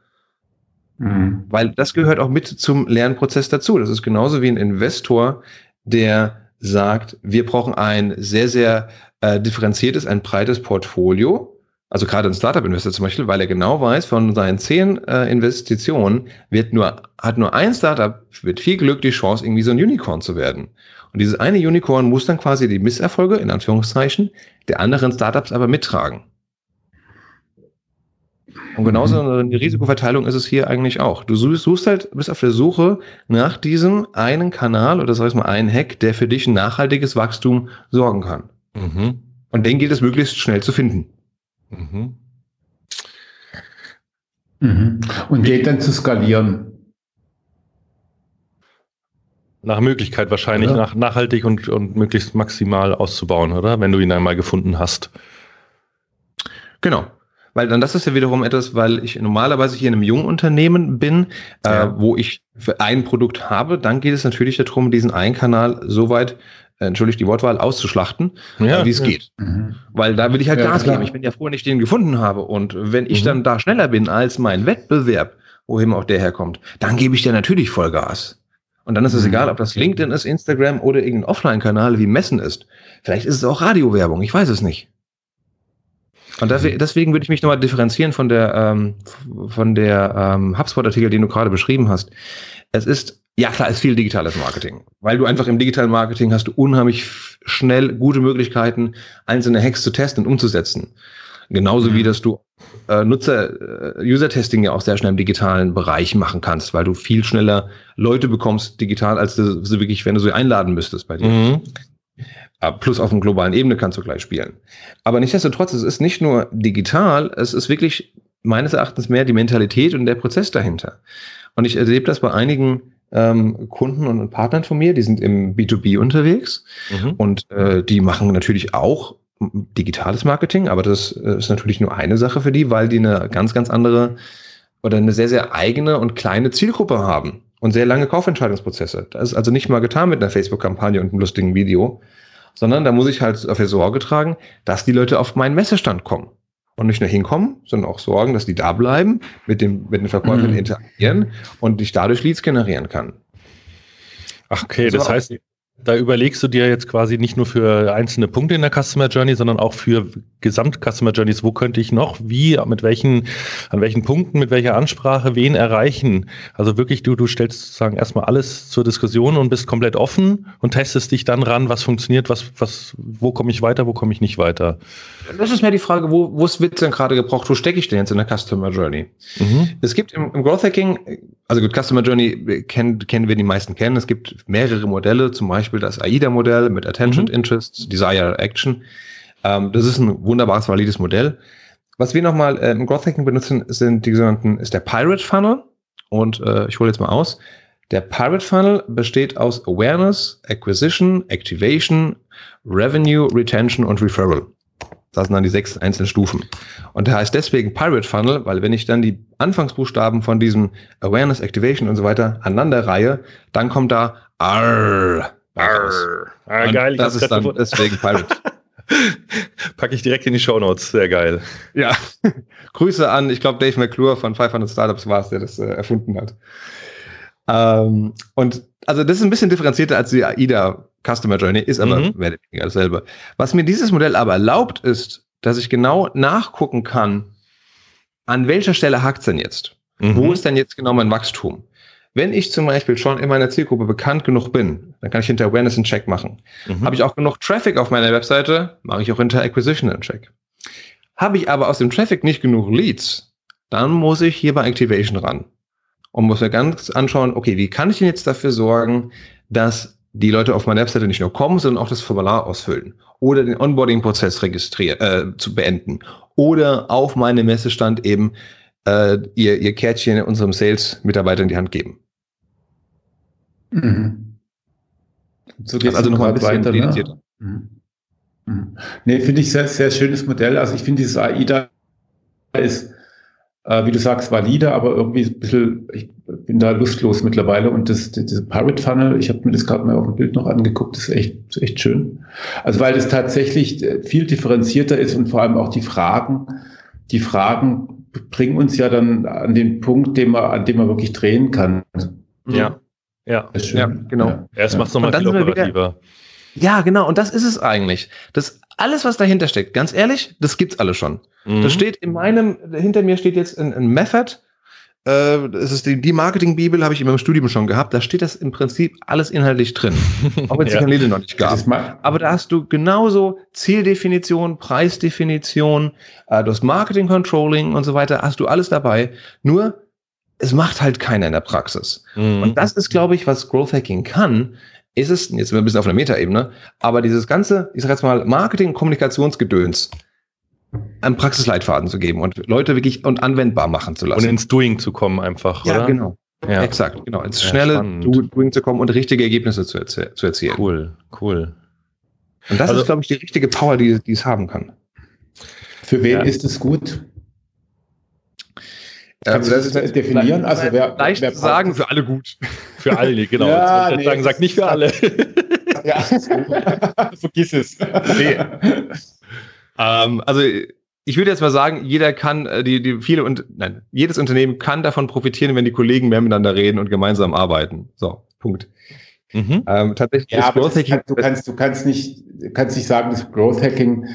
Mhm. Weil das gehört auch mit zum Lernprozess dazu. Das ist genauso wie ein Investor, der sagt, wir brauchen ein sehr, sehr äh, differenziertes, ein breites Portfolio. Also gerade ein Startup-Investor zum Beispiel, weil er genau weiß, von seinen zehn äh, Investitionen wird nur, hat nur ein Startup mit viel Glück die Chance, irgendwie so ein Unicorn zu werden. Und dieses eine Unicorn muss dann quasi die Misserfolge, in Anführungszeichen, der anderen Startups aber mittragen. Und genauso mhm. eine Risikoverteilung ist es hier eigentlich auch. Du suchst halt, bist auf der Suche nach diesem einen Kanal oder sag ich mal einen Hack, der für dich ein nachhaltiges Wachstum sorgen kann. Mhm. Und den gilt es möglichst schnell zu finden. Mhm. Mhm. Und geht dann zu skalieren. Nach Möglichkeit wahrscheinlich, nach, nachhaltig und, und möglichst maximal auszubauen, oder? Wenn du ihn einmal gefunden hast. Genau. Weil dann das ist ja wiederum etwas, weil ich normalerweise hier in einem jungen Unternehmen bin, äh, ja. äh, wo ich ein Produkt habe, dann geht es natürlich darum, diesen einen Kanal so weit, äh, entschuldigt die Wortwahl, auszuschlachten, ja, äh, wie es ja. geht. Mhm. Weil da will ich halt ja, Gas geben. Ich bin ja froh, wenn ich den gefunden habe. Und wenn ich mhm. dann da schneller bin als mein Wettbewerb, wohin auch der herkommt, dann gebe ich dir natürlich Vollgas. Und dann ist es mhm. egal, ob das LinkedIn ist, Instagram oder irgendein Offline-Kanal wie Messen ist. Vielleicht ist es auch Radiowerbung, ich weiß es nicht. Und mhm. deswegen würde ich mich nochmal differenzieren von der, ähm, von der ähm, HubSpot-Artikel, den du gerade beschrieben hast. Es ist, ja klar, es ist viel digitales Marketing, weil du einfach im digitalen Marketing hast du unheimlich schnell gute Möglichkeiten, einzelne Hacks zu testen und umzusetzen. Genauso mhm. wie, dass du äh, Nutzer, äh, User-Testing ja auch sehr schnell im digitalen Bereich machen kannst, weil du viel schneller Leute bekommst digital, als du sie wirklich, wenn du sie einladen müsstest bei dir. Mhm. Äh, plus auf einer globalen Ebene kannst du gleich spielen. Aber nichtsdestotrotz, es ist nicht nur digital, es ist wirklich meines Erachtens mehr die Mentalität und der Prozess dahinter. Und ich erlebe das bei einigen ähm, Kunden und Partnern von mir, die sind im B2B unterwegs mhm. und äh, die machen natürlich auch digitales Marketing, aber das äh, ist natürlich nur eine Sache für die, weil die eine ganz, ganz andere oder eine sehr, sehr eigene und kleine Zielgruppe haben und sehr lange Kaufentscheidungsprozesse. Das ist also nicht mal getan mit einer Facebook-Kampagne und einem lustigen Video, sondern da muss ich halt dafür Sorge tragen, dass die Leute auf meinen Messestand kommen und nicht nur hinkommen, sondern auch sorgen, dass die da bleiben, mit, dem, mit den Verkäufern mhm. interagieren und ich dadurch Leads generieren kann. Ach, okay, das, das heißt, da überlegst du dir jetzt quasi nicht nur für einzelne Punkte in der Customer Journey, sondern auch für Gesamt-Customer Journeys. Wo könnte ich noch, wie, mit welchen, an welchen Punkten, mit welcher Ansprache, wen erreichen? Also wirklich, du, du stellst sozusagen erstmal alles zur Diskussion und bist komplett offen und testest dich dann ran, was funktioniert, was, was, wo komme ich weiter, wo komme ich nicht weiter. Das ist mehr die Frage, wo, wo wird denn gerade gebraucht? Wo stecke ich denn jetzt in der Customer Journey? Mhm. Es gibt im, im Growth Hacking, also gut, Customer Journey kennen, kennen wir die meisten kennen. Es gibt mehrere Modelle, zum Beispiel das AIDA-Modell mit Attention, mhm. Interest, Desire, Action. Ähm, das ist ein wunderbares, valides Modell. Was wir nochmal äh, im Growth Hacking benutzen, sind die sogenannten, ist der Pirate Funnel. Und äh, ich hole jetzt mal aus. Der Pirate Funnel besteht aus Awareness, Acquisition, Activation, Revenue, Retention und Referral. Das sind dann die sechs einzelnen Stufen. Und der heißt deswegen Pirate Funnel, weil wenn ich dann die Anfangsbuchstaben von diesem Awareness, Activation und so weiter aneinander reihe, dann kommt da R. R. Ah, geil. Das ist dann deswegen Pirate. (laughs) Packe ich direkt in die Show Notes. Sehr geil. Ja. (laughs) Grüße an, ich glaube, Dave McClure von 500 Startups war es, der das äh, erfunden hat. Ähm, und also das ist ein bisschen differenzierter als die AIDA Customer Journey, ist aber mhm. mehr oder weniger dasselbe. Was mir dieses Modell aber erlaubt, ist, dass ich genau nachgucken kann, an welcher Stelle hakt es denn jetzt? Mhm. Wo ist denn jetzt genau mein Wachstum? Wenn ich zum Beispiel schon in meiner Zielgruppe bekannt genug bin, dann kann ich hinter Awareness einen Check machen. Mhm. Habe ich auch genug Traffic auf meiner Webseite, mache ich auch hinter Acquisition einen Check. Habe ich aber aus dem Traffic nicht genug Leads, dann muss ich hier bei Activation ran und muss mir ganz anschauen, okay, wie kann ich denn jetzt dafür sorgen, dass die Leute auf meine Webseite nicht nur kommen, sondern auch das Formular ausfüllen oder den Onboarding-Prozess registrieren, äh, zu beenden oder auf meinem Messestand eben äh, ihr, ihr Kärtchen unserem Sales-Mitarbeiter in die Hand geben. Mhm. So geht also noch ein bisschen weiter. Ne? Mhm. Mhm. Nee, finde ich sehr, sehr schönes Modell. Also ich finde dieses AIDA ist äh, wie du sagst, valide, aber irgendwie ein bisschen, ich bin da lustlos mittlerweile. Und das, diese Pirate Funnel, ich habe mir das gerade mal auf dem Bild noch angeguckt, das ist echt, das ist echt schön. Also weil das tatsächlich äh, viel differenzierter ist und vor allem auch die Fragen, die Fragen bringen uns ja dann an den Punkt, den man, an dem man wirklich drehen kann. Ja. Ja, ja genau. Ja. Erst macht es nochmal viel operativer. Ja, genau. Und das ist es eigentlich. Das alles, was dahinter steckt, ganz ehrlich, das gibt's alle schon. Mhm. Das steht in meinem, hinter mir steht jetzt ein, ein Method. Äh, das ist die, die Marketing-Bibel, habe ich in meinem Studium schon gehabt. Da steht das im Prinzip alles inhaltlich drin. (laughs) Auch wenn es ja. die Kanäle noch nicht gab. Aber da hast du genauso Zieldefinition, Preisdefinition, äh, du hast Marketing-Controlling und so weiter, hast du alles dabei. Nur, es macht halt keiner in der Praxis. Mhm. Und das ist, glaube ich, was Growth Hacking kann, ist es, jetzt sind wir ein bisschen auf einer Metaebene, aber dieses ganze, ich sag jetzt mal, Marketing- Kommunikationsgedöns einen Praxisleitfaden zu geben und Leute wirklich und anwendbar machen zu lassen. Und ins Doing zu kommen einfach, ja, oder? Genau. Ja, Exakt, genau. Ins schnelle ja, Doing zu kommen und richtige Ergebnisse zu, erzie zu erzielen. Cool, cool. Und das also, ist, glaube ich, die richtige Power, die, die es haben kann. Für wen ja. ist es gut? Kannst du das definieren? Also wer, leicht wer sagen, für alle gut. (laughs) Für alle, genau. ja, nee, sagen, sag nicht für alle. (laughs) ja, (laughs) vergiss es. Nee. ähm, also ich würde jetzt mal sagen, jeder kann, äh, die, die viele und nein, jedes Unternehmen kann davon profitieren, wenn die Kollegen mehr miteinander reden und gemeinsam arbeiten. So, Punkt. Mhm. Ähm, tatsächlich ja, ist Growth Hacking. Du kannst, du kannst nicht, kannst nicht sagen, dass Growth Hacking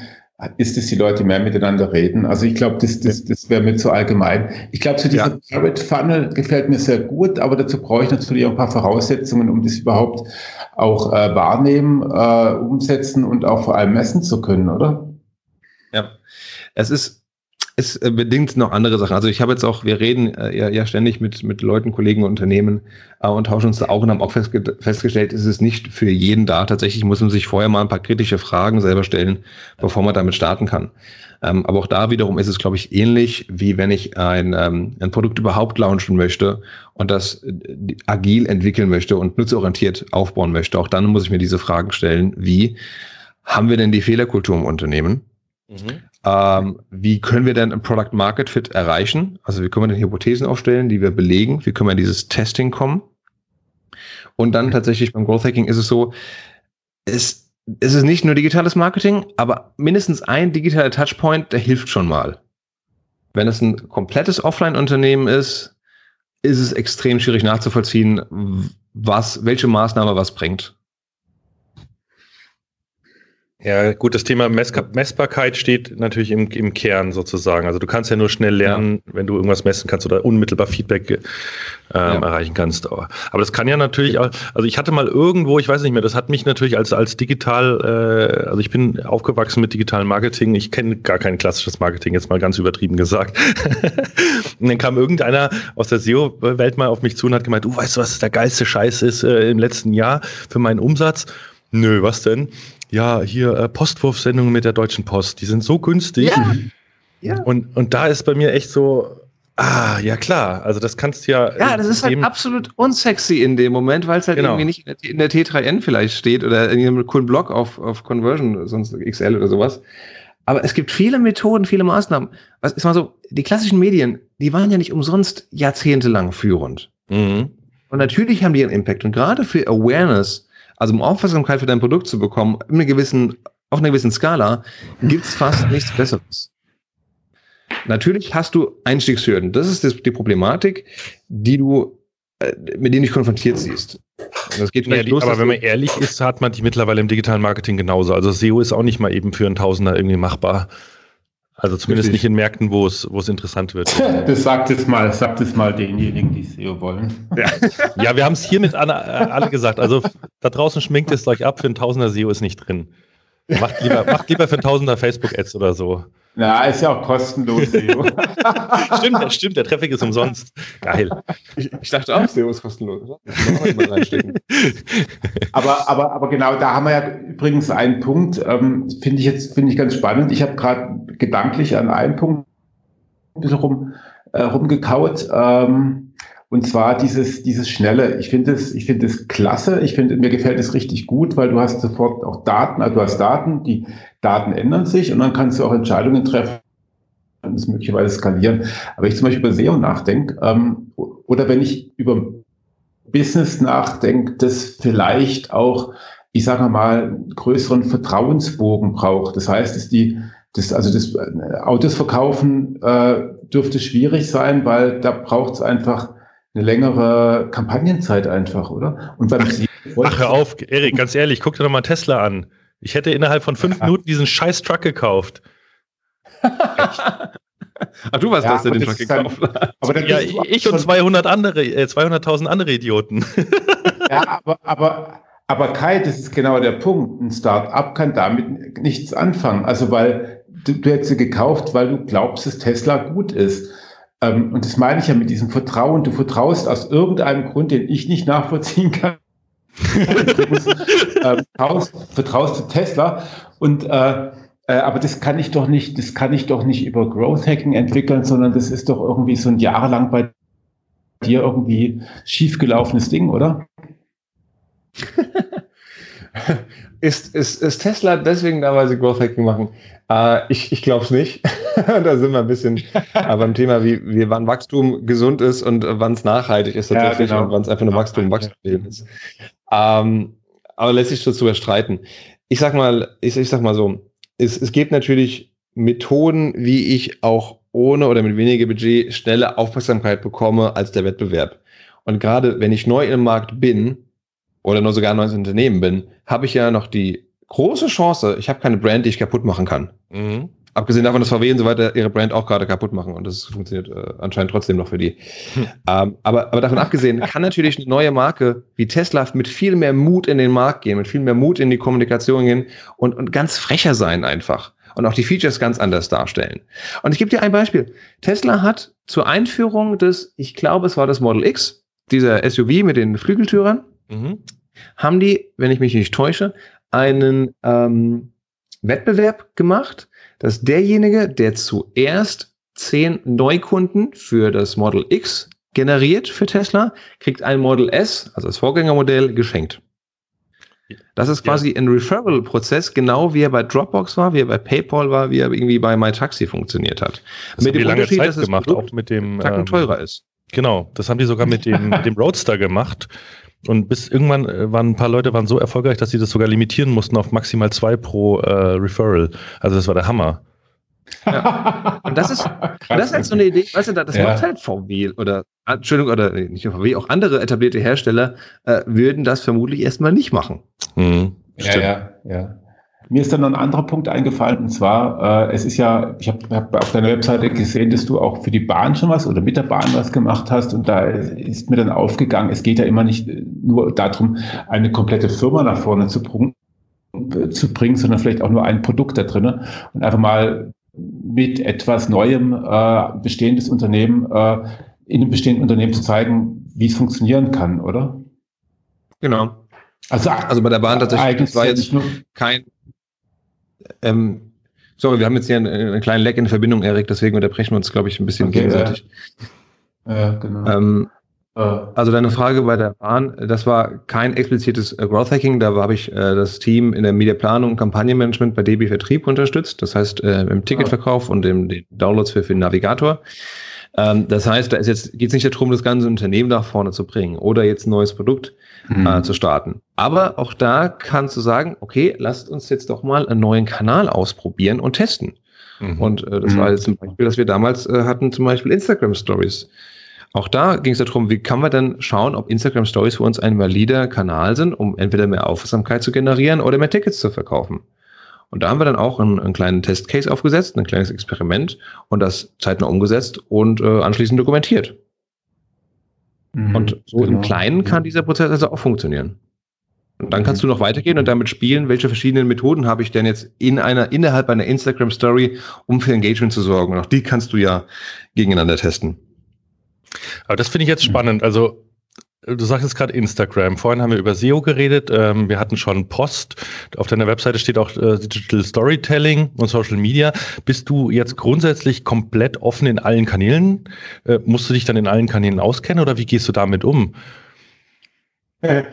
ist es, die Leute mehr miteinander reden. Also ich glaube, das, das, das wäre mir zu allgemein. Ich glaube, so dieser ja. Pirate Funnel gefällt mir sehr gut, aber dazu brauche ich natürlich auch ein paar Voraussetzungen, um das überhaupt auch äh, wahrnehmen, äh, umsetzen und auch vor allem messen zu können, oder? Ja, es ist es äh, bedingt noch andere Sachen. Also ich habe jetzt auch, wir reden äh, ja, ja ständig mit, mit Leuten, Kollegen Unternehmen äh, und tauschen uns da auch und haben auch festge festgestellt, ist es nicht für jeden da. Tatsächlich muss man sich vorher mal ein paar kritische Fragen selber stellen, bevor man damit starten kann. Ähm, aber auch da wiederum ist es, glaube ich, ähnlich, wie wenn ich ein, ähm, ein Produkt überhaupt launchen möchte und das äh, agil entwickeln möchte und nutzorientiert aufbauen möchte. Auch dann muss ich mir diese Fragen stellen, wie haben wir denn die Fehlerkultur im Unternehmen? Mhm. Ähm, wie können wir denn ein Product Market Fit erreichen? Also wie können wir denn Hypothesen aufstellen, die wir belegen? Wie können wir in dieses Testing kommen? Und dann tatsächlich beim Growth Hacking ist es so, es, es ist nicht nur digitales Marketing, aber mindestens ein digitaler Touchpoint, der hilft schon mal. Wenn es ein komplettes Offline-Unternehmen ist, ist es extrem schwierig nachzuvollziehen, was, welche Maßnahme was bringt. Ja, gut, das Thema Mess Messbarkeit steht natürlich im, im Kern sozusagen. Also du kannst ja nur schnell lernen, ja. wenn du irgendwas messen kannst oder unmittelbar Feedback ähm, ja. erreichen kannst. Aber, aber das kann ja natürlich auch, also ich hatte mal irgendwo, ich weiß nicht mehr, das hat mich natürlich als, als digital, äh, also ich bin aufgewachsen mit digitalem Marketing, ich kenne gar kein klassisches Marketing, jetzt mal ganz übertrieben gesagt. (laughs) und dann kam irgendeiner aus der SEO-Welt mal auf mich zu und hat gemeint, du weißt, was der geilste Scheiß ist äh, im letzten Jahr für meinen Umsatz? Nö, was denn? Ja, hier äh, Postwurfsendungen mit der Deutschen Post, die sind so günstig. Ja. (laughs) ja. Und, und da ist bei mir echt so, ah, ja klar, also das kannst du ja. Ja, das ist halt absolut unsexy in dem Moment, weil es halt genau. irgendwie nicht in der, T3N vielleicht steht oder in einem coolen Blog auf, auf Conversion, sonst XL oder sowas. Aber es gibt viele Methoden, viele Maßnahmen. Was ist mal so, die klassischen Medien, die waren ja nicht umsonst jahrzehntelang führend. Mhm. Und natürlich haben die einen Impact. Und gerade für Awareness also um Aufmerksamkeit für dein Produkt zu bekommen, in einer gewissen, auf einer gewissen Skala, gibt es fast nichts Besseres. Natürlich hast du Einstiegshürden. Das ist die Problematik, die du, äh, mit denen du dich konfrontiert siehst. Das geht ja, die, los, aber wenn man ehrlich ist, hat man die mittlerweile im digitalen Marketing genauso. Also SEO ist auch nicht mal eben für einen Tausender irgendwie machbar. Also zumindest Richtig. nicht in Märkten, wo es, wo es interessant wird. (laughs) Das sagt es mal, sagt es mal denjenigen, die SEO wollen. Ja, ja wir haben es hiermit alle, äh, alle gesagt. Also da draußen schminkt es euch ab, für ein Tausender SEO ist nicht drin. Macht lieber, macht lieber für ein Tausender Facebook-Ads oder so. Ja, ist ja auch kostenlos SEO. (laughs) stimmt, stimmt, der Traffic ist umsonst. Geil. Ich, ich dachte auch, SEO ist kostenlos. (laughs) aber, aber, aber genau, da haben wir ja übrigens einen Punkt, ähm, finde ich jetzt finde ich ganz spannend. Ich habe gerade gedanklich an einen Punkt ein bisschen rum, äh, rumgekaut. Ähm, und zwar dieses, dieses Schnelle. Ich finde es, ich finde es klasse. Ich finde, mir gefällt es richtig gut, weil du hast sofort auch Daten, also du hast Daten, die Daten ändern sich und dann kannst du auch Entscheidungen treffen und es möglicherweise skalieren. Aber ich zum Beispiel über SEO nachdenke, ähm, oder wenn ich über Business nachdenke, das vielleicht auch, ich sage mal, größeren Vertrauensbogen braucht. Das heißt, dass die, das, also das äh, Autos verkaufen äh, dürfte schwierig sein, weil da braucht es einfach eine längere Kampagnenzeit einfach, oder? Und beim Ach, Ach, hör auf, Erik, ganz ehrlich, guck dir doch mal Tesla an. Ich hätte innerhalb von fünf Minuten diesen scheiß Truck gekauft. Ach, du warst ja, das, der den Truck gekauft hat. Aber ja, ich und 200 andere, äh, 200.000 andere Idioten. (laughs) Ja, aber, aber, aber Kai, das ist genau der Punkt. Ein Start-up kann damit nichts anfangen. Also, weil du, du hättest sie gekauft, weil du glaubst, dass Tesla gut ist. Ähm, und das meine ich ja mit diesem Vertrauen. Du vertraust aus irgendeinem Grund, den ich nicht nachvollziehen kann. (laughs) ähm, vertraust, vertraust du Tesla und äh, äh, aber das kann ich doch nicht, das kann ich doch nicht über Growth Hacking entwickeln, sondern das ist doch irgendwie so ein jahrelang bei dir irgendwie schiefgelaufenes Ding, oder? (laughs) ist, ist, ist Tesla deswegen da, weil sie Growth Hacking machen? Äh, ich ich glaube es nicht. (laughs) da sind wir ein bisschen äh, beim Thema, wie, wie wann Wachstum gesund ist und äh, wann es nachhaltig ist tatsächlich ja, genau. und wann es einfach nur Wachstum, Wachstum ist. Ähm, aber lässt sich dazu erstreiten. Ich sag mal, ich, ich sag mal so, es, es gibt natürlich Methoden, wie ich auch ohne oder mit weniger Budget schnelle Aufmerksamkeit bekomme als der Wettbewerb. Und gerade wenn ich neu im Markt bin oder nur sogar ein neues Unternehmen bin, habe ich ja noch die große Chance, ich habe keine Brand, die ich kaputt machen kann. Mhm. Abgesehen davon, dass VW und so weiter ihre Brand auch gerade kaputt machen und das funktioniert äh, anscheinend trotzdem noch für die. Hm. Ähm, aber, aber davon abgesehen kann natürlich eine neue Marke wie Tesla mit viel mehr Mut in den Markt gehen, mit viel mehr Mut in die Kommunikation gehen und, und ganz frecher sein einfach. und auch die Features ganz anders darstellen. Und ich gebe dir ein Beispiel. Tesla hat zur Einführung des, ich glaube, es war das Model X, dieser SUV mit den Flügeltürern, mhm. haben die, wenn ich mich nicht täusche, einen ähm, Wettbewerb gemacht, dass derjenige, der zuerst zehn Neukunden für das Model X generiert für Tesla, kriegt ein Model S, also das Vorgängermodell, geschenkt. Das ist quasi ja. ein Referral-Prozess, genau wie er bei Dropbox war, wie er bei PayPal war, wie er irgendwie bei MyTaxi funktioniert hat. Das mit dem lange Unterschied, Zeit dass gemacht, Produkt auch mit dem ähm, teurer ist. Genau, das haben die sogar mit dem, (laughs) mit dem Roadster gemacht. Und bis irgendwann äh, waren ein paar Leute waren so erfolgreich, dass sie das sogar limitieren mussten auf maximal zwei pro äh, Referral. Also das war der Hammer. Ja. Und das ist, das ist halt so eine Idee, weißt du, das ja. macht halt VW oder, Entschuldigung, oder nicht nur VW, auch andere etablierte Hersteller äh, würden das vermutlich erstmal nicht machen. Mhm. Ja, ja, ja. Mir ist dann noch ein anderer Punkt eingefallen, und zwar, äh, es ist ja, ich habe hab auf deiner Webseite gesehen, dass du auch für die Bahn schon was oder mit der Bahn was gemacht hast und da ist mir dann aufgegangen, es geht ja immer nicht nur darum, eine komplette Firma nach vorne zu bringen, zu bringen, sondern vielleicht auch nur ein Produkt da drinnen und einfach mal mit etwas Neuem äh, bestehendes Unternehmen äh, in einem bestehenden Unternehmen zu zeigen, wie es funktionieren kann, oder? Genau. Also, also bei der Bahn tatsächlich, das war jetzt kein. Ähm, sorry, wir haben jetzt hier einen, einen kleinen Leck in der Verbindung, Erik, deswegen unterbrechen wir uns, glaube ich, ein bisschen okay, gegenseitig. Ja, ja genau. Ähm, also deine Frage bei der Bahn, das war kein explizites äh, Growth Hacking, da habe ich äh, das Team in der Mediaplanung und Kampagnenmanagement bei DB Vertrieb unterstützt, das heißt äh, im Ticketverkauf und im den Downloads für, für den Navigator. Ähm, das heißt, da ist jetzt geht es nicht darum, das ganze Unternehmen nach vorne zu bringen oder jetzt ein neues Produkt mhm. äh, zu starten. Aber auch da kannst du sagen, okay, lasst uns jetzt doch mal einen neuen Kanal ausprobieren und testen. Mhm. Und äh, das mhm. war jetzt zum Beispiel, dass wir damals äh, hatten, zum Beispiel Instagram Stories. Auch da ging es darum, wie kann man dann schauen, ob Instagram Stories für uns ein valider Kanal sind, um entweder mehr Aufmerksamkeit zu generieren oder mehr Tickets zu verkaufen. Und da haben wir dann auch einen, einen kleinen Testcase aufgesetzt, ein kleines Experiment und das zeitnah umgesetzt und äh, anschließend dokumentiert. Mhm, und so genau. im Kleinen kann dieser Prozess also auch funktionieren. Und dann kannst mhm. du noch weitergehen und damit spielen, welche verschiedenen Methoden habe ich denn jetzt in einer, innerhalb einer Instagram Story, um für Engagement zu sorgen. Und auch die kannst du ja gegeneinander testen. Aber das finde ich jetzt spannend. Also Du sagst jetzt gerade Instagram. Vorhin haben wir über SEO geredet. Ähm, wir hatten schon Post. Auf deiner Webseite steht auch äh, Digital Storytelling und Social Media. Bist du jetzt grundsätzlich komplett offen in allen Kanälen? Äh, musst du dich dann in allen Kanälen auskennen oder wie gehst du damit um? Äh,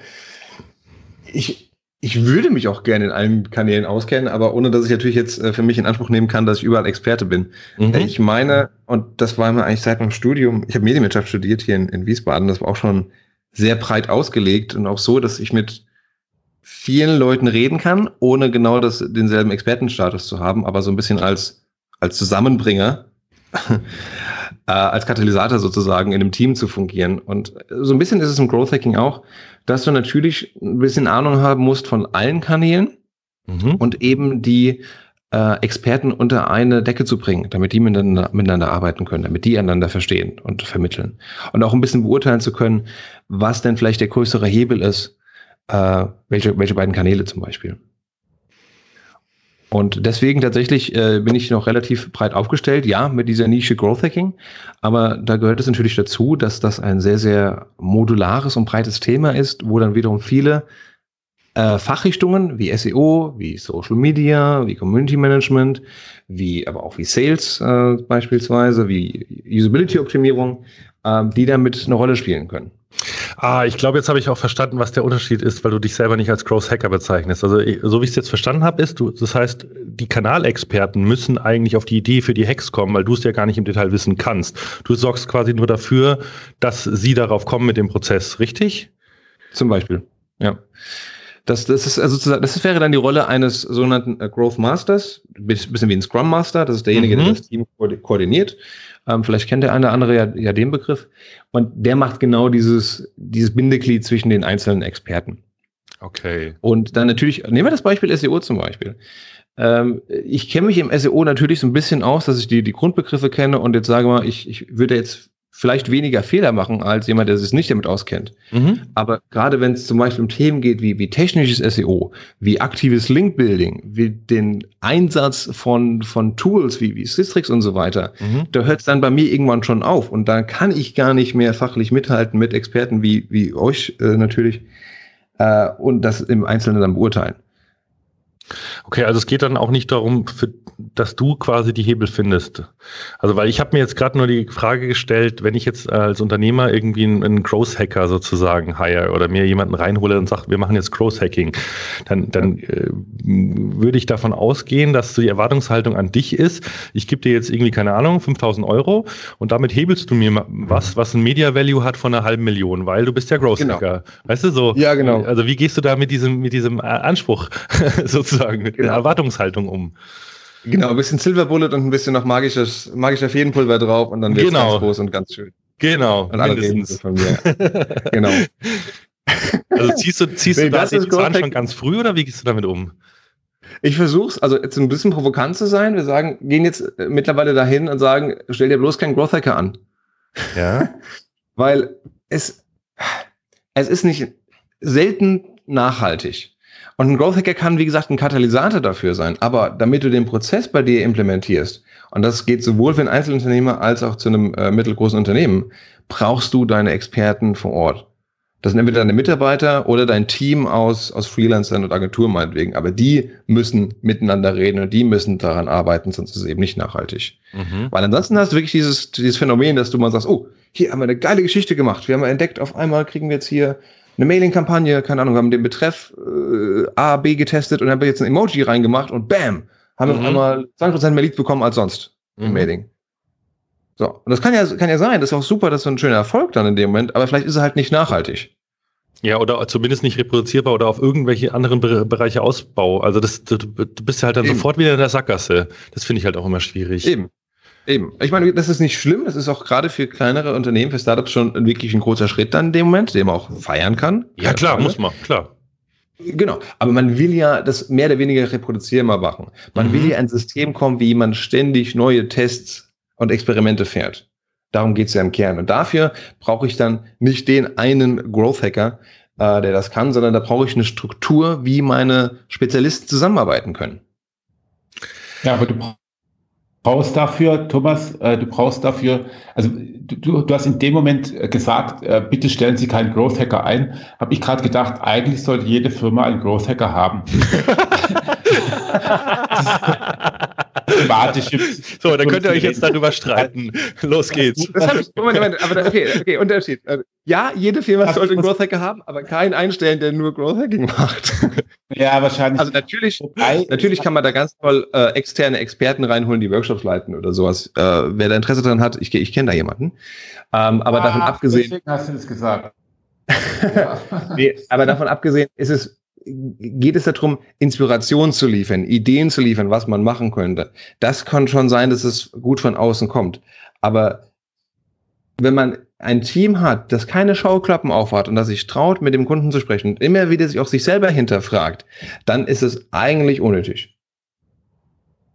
ich, ich würde mich auch gerne in allen Kanälen auskennen, aber ohne dass ich natürlich jetzt äh, für mich in Anspruch nehmen kann, dass ich überall Experte bin. Mhm. Äh, ich meine, und das war mir eigentlich seit meinem Studium, ich habe Medienwirtschaft studiert hier in, in Wiesbaden, das war auch schon sehr breit ausgelegt und auch so, dass ich mit vielen Leuten reden kann, ohne genau das, denselben Expertenstatus zu haben, aber so ein bisschen als, als Zusammenbringer, (laughs) äh, als Katalysator sozusagen in einem Team zu fungieren. Und so ein bisschen ist es im Growth Hacking auch, dass du natürlich ein bisschen Ahnung haben musst von allen Kanälen mhm. und eben die äh, Experten unter eine Decke zu bringen, damit die miteinander, miteinander arbeiten können, damit die einander verstehen und vermitteln. Und auch ein bisschen beurteilen zu können, was denn vielleicht der größere Hebel ist, äh, welche, welche beiden Kanäle zum Beispiel. Und deswegen tatsächlich äh, bin ich noch relativ breit aufgestellt, ja, mit dieser Nische Growth Hacking. Aber da gehört es natürlich dazu, dass das ein sehr, sehr modulares und breites Thema ist, wo dann wiederum viele äh, Fachrichtungen wie SEO, wie Social Media, wie Community Management, wie aber auch wie Sales äh, beispielsweise, wie Usability Optimierung, äh, die damit eine Rolle spielen können. Ah, ich glaube, jetzt habe ich auch verstanden, was der Unterschied ist, weil du dich selber nicht als Growth Hacker bezeichnest. Also, so wie ich es jetzt verstanden habe, ist, du, das heißt, die Kanalexperten müssen eigentlich auf die Idee für die Hacks kommen, weil du es ja gar nicht im Detail wissen kannst. Du sorgst quasi nur dafür, dass sie darauf kommen mit dem Prozess, richtig? Zum Beispiel, ja. Das, das ist also das wäre dann die Rolle eines sogenannten äh, Growth Masters, bisschen wie ein Scrum Master. Das ist derjenige, mhm. der das Team koordiniert. Ähm, vielleicht kennt der eine oder andere ja, ja den Begriff. Und der macht genau dieses, dieses Bindeglied zwischen den einzelnen Experten. Okay. Und dann natürlich, nehmen wir das Beispiel SEO zum Beispiel. Ähm, ich kenne mich im SEO natürlich so ein bisschen aus, dass ich die, die Grundbegriffe kenne und jetzt sage mal, ich, ich würde jetzt vielleicht weniger Fehler machen als jemand, der sich nicht damit auskennt. Mhm. Aber gerade wenn es zum Beispiel um Themen geht wie, wie technisches SEO, wie aktives Linkbuilding, wie den Einsatz von, von Tools wie, wie Systrix und so weiter, mhm. da hört es dann bei mir irgendwann schon auf. Und da kann ich gar nicht mehr fachlich mithalten mit Experten wie, wie euch äh, natürlich äh, und das im Einzelnen dann beurteilen. Okay, also es geht dann auch nicht darum, für, dass du quasi die Hebel findest. Also weil ich habe mir jetzt gerade nur die Frage gestellt, wenn ich jetzt als Unternehmer irgendwie einen, einen Growth Hacker sozusagen hire oder mir jemanden reinhole und sage, wir machen jetzt Growth Hacking, dann, dann äh, würde ich davon ausgehen, dass die Erwartungshaltung an dich ist, ich gebe dir jetzt irgendwie, keine Ahnung, 5000 Euro und damit hebelst du mir was, was ein Media Value hat von einer halben Million, weil du bist ja Growth Hacker. Genau. Weißt du so? Ja, genau. Also wie gehst du da mit diesem, mit diesem Anspruch (laughs) sozusagen sozusagen mit genau. der Erwartungshaltung um. Genau, ein bisschen Silver Bullet und ein bisschen noch magisches, magischer Feenpulver drauf und dann wird es genau. ganz groß und ganz schön. Genau. Und alle so von mir. (laughs) genau. Also ziehst du, ziehst nee, du da den Zahn schon ganz früh oder wie gehst du damit um? Ich versuche es, also jetzt ein bisschen provokant zu sein. Wir sagen, gehen jetzt äh, mittlerweile dahin und sagen, stell dir bloß keinen Growth Hacker an. Ja. (laughs) Weil es, es ist nicht selten nachhaltig. Und ein Growth Hacker kann, wie gesagt, ein Katalysator dafür sein. Aber damit du den Prozess bei dir implementierst, und das geht sowohl für einen Einzelunternehmer als auch zu einem äh, mittelgroßen Unternehmen, brauchst du deine Experten vor Ort. Das sind entweder deine Mitarbeiter oder dein Team aus, aus Freelancern und Agenturen meinetwegen. Aber die müssen miteinander reden und die müssen daran arbeiten, sonst ist es eben nicht nachhaltig. Mhm. Weil ansonsten hast du wirklich dieses, dieses Phänomen, dass du mal sagst, oh, hier haben wir eine geile Geschichte gemacht. Wir haben entdeckt, auf einmal kriegen wir jetzt hier eine Mailing-Kampagne, keine Ahnung, haben den Betreff äh, A, B getestet und haben jetzt ein Emoji reingemacht und bam, haben mhm. auf einmal 20% mehr Leads bekommen als sonst mhm. im Mailing. So, und das kann ja, kann ja sein, das ist auch super, das ist ein schöner Erfolg dann in dem Moment, aber vielleicht ist er halt nicht nachhaltig. Ja, oder zumindest nicht reproduzierbar oder auf irgendwelche anderen Bereiche Ausbau. Also das, du, du bist ja halt dann Eben. sofort wieder in der Sackgasse. Das finde ich halt auch immer schwierig. Eben. Eben. Ich meine, das ist nicht schlimm. Das ist auch gerade für kleinere Unternehmen, für Startups schon wirklich ein großer Schritt dann in dem Moment, den man auch feiern kann. Ja, klar, Frage. muss man, klar. Genau. Aber man will ja das mehr oder weniger reproduzierbar machen. Man mhm. will ja ein System kommen, wie man ständig neue Tests und Experimente fährt. Darum geht's ja im Kern. Und dafür brauche ich dann nicht den einen Growth Hacker, äh, der das kann, sondern da brauche ich eine Struktur, wie meine Spezialisten zusammenarbeiten können. Ja, aber du brauchst dafür, Thomas, äh, du brauchst dafür, also du, du hast in dem Moment äh, gesagt, äh, bitte stellen Sie keinen Growth Hacker ein. Habe ich gerade gedacht, eigentlich sollte jede Firma einen Growth Hacker haben. (laughs) (laughs) (laughs) (laughs) so, dann könnt ihr euch jetzt darüber streiten. Los geht's. Das hab ich, Moment, Moment, aber okay, okay, Unterschied. Also, ja, jede Firma sollte einen Growth Hacker haben, aber keinen einstellen, der nur Growth Hacking (laughs) macht. Ja, wahrscheinlich. Also natürlich, natürlich kann man da ganz toll äh, externe Experten reinholen, die Workshops leiten oder sowas. Äh, wer da Interesse daran hat, ich, ich kenne da jemanden. Ähm, aber ah, davon abgesehen. Deswegen hast du das gesagt. (laughs) nee, aber davon abgesehen ist es geht es darum, Inspiration zu liefern, Ideen zu liefern, was man machen könnte. Das kann schon sein, dass es gut von außen kommt. Aber wenn man ein Team hat, das keine Schauklappen aufhat und das sich traut, mit dem Kunden zu sprechen und immer wieder sich auch sich selber hinterfragt, dann ist es eigentlich unnötig.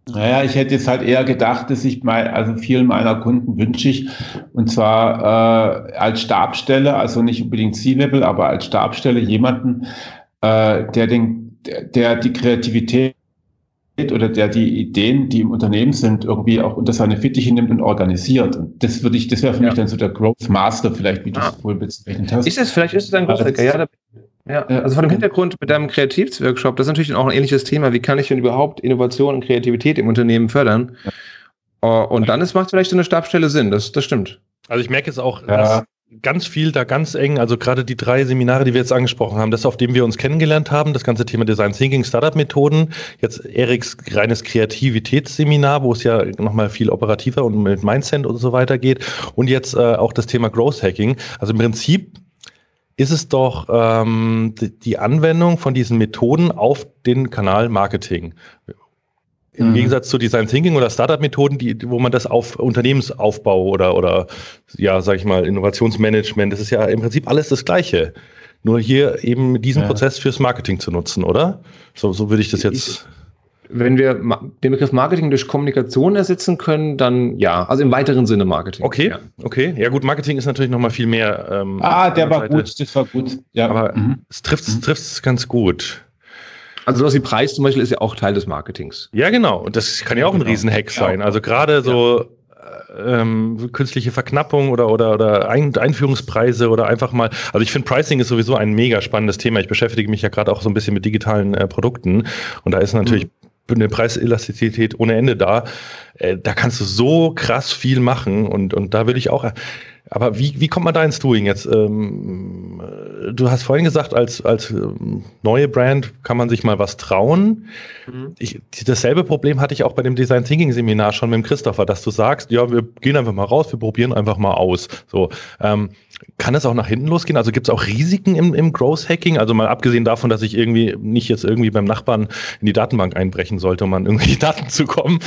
Naja, ich hätte jetzt halt eher gedacht, dass ich mal, also vielen meiner Kunden wünsche ich, und zwar äh, als Stabstelle, also nicht unbedingt C-Level, aber als Stabstelle jemanden, äh, der, den, der die Kreativität oder der die Ideen, die im Unternehmen sind, irgendwie auch unter seine Fittiche nimmt und organisiert. Und das würde ich, das wäre für ja. mich dann so der Growth Master, vielleicht, wie du es ah. wohl bezeichnet hast. Ist es, vielleicht ist es ein Growth Hacker, ja. Ja, also vor dem Hintergrund mit deinem Kreativworkshop, das ist natürlich auch ein ähnliches Thema. Wie kann ich denn überhaupt Innovation und Kreativität im Unternehmen fördern? Ja. Und dann ist, macht vielleicht so eine Stabstelle Sinn, das, das stimmt. Also ich merke jetzt auch, ja. dass ganz viel da ganz eng, also gerade die drei Seminare, die wir jetzt angesprochen haben, das, auf dem wir uns kennengelernt haben, das ganze Thema Design Thinking, Startup Methoden, jetzt Eriks reines Kreativitätsseminar, wo es ja nochmal viel operativer und mit Mindset und so weiter geht und jetzt äh, auch das Thema Growth Hacking. Also im Prinzip ist es doch ähm, die Anwendung von diesen Methoden auf den Kanal Marketing. Im mhm. Gegensatz zu Design Thinking oder Startup-Methoden, die, wo man das auf Unternehmensaufbau oder, oder ja, sag ich mal, Innovationsmanagement, das ist ja im Prinzip alles das Gleiche. Nur hier eben diesen ja. Prozess fürs Marketing zu nutzen, oder? So, so würde ich das jetzt. wenn wir den Begriff Marketing durch Kommunikation ersetzen können, dann ja, also im weiteren Sinne Marketing. Okay, ja. okay. Ja gut, Marketing ist natürlich nochmal viel mehr. Ähm, ah, der war Seite. gut, das war gut. Ja. Aber mhm. es trifft es mhm. ganz gut. Also sowas wie Preis zum Beispiel ist ja auch Teil des Marketings. Ja, genau. Und das kann ja auch ein genau. Riesenhack sein. Also gerade so ähm, künstliche Verknappung oder, oder, oder Ein Einführungspreise oder einfach mal, also ich finde Pricing ist sowieso ein mega spannendes Thema. Ich beschäftige mich ja gerade auch so ein bisschen mit digitalen äh, Produkten und da ist natürlich mhm eine Preiselastizität ohne Ende da. Äh, da kannst du so krass viel machen und, und da würde ich auch. Aber wie, wie kommt man da ins Doing jetzt? Ähm, du hast vorhin gesagt, als, als ähm, neue Brand kann man sich mal was trauen. Mhm. Ich, dasselbe Problem hatte ich auch bei dem Design Thinking Seminar schon mit dem Christopher, dass du sagst, ja, wir gehen einfach mal raus, wir probieren einfach mal aus. So, ähm, kann es auch nach hinten losgehen? Also gibt es auch Risiken im, im Growth Hacking? Also mal abgesehen davon, dass ich irgendwie nicht jetzt irgendwie beim Nachbarn in die Datenbank einbrechen sollte, um an irgendwelche (laughs) Daten zu kommen.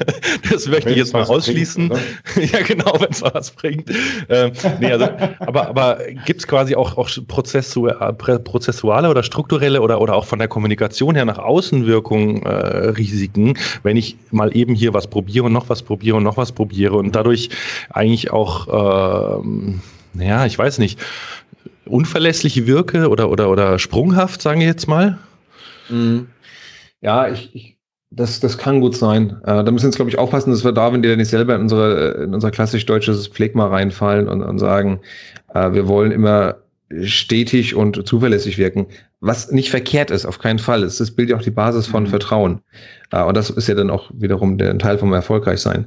(laughs) das möchte ich jetzt mal ausschließen. Bringt, (laughs) ja, genau, wenn es was bringt. Ähm, nee, also, aber aber gibt es quasi auch, auch prozessuale oder strukturelle oder, oder auch von der Kommunikation her nach Außenwirkung äh, Risiken, wenn ich mal eben hier was probiere und noch was probiere und noch was probiere und dadurch eigentlich auch ähm, naja, ich weiß nicht, unverlässlich wirke oder, oder, oder sprunghaft, sagen wir jetzt mal? Mhm. Ja, ich, ich, das, das kann gut sein. Äh, da müssen wir jetzt, glaube ich, aufpassen, dass wir da, wenn die nicht selber in unsere, in unser klassisch deutsches Pflegma reinfallen und, und sagen, äh, wir wollen immer stetig und zuverlässig wirken, was nicht verkehrt ist, auf keinen Fall. Es bildet ja auch die Basis von mhm. Vertrauen. Äh, und das ist ja dann auch wiederum der Teil vom Erfolgreichsein.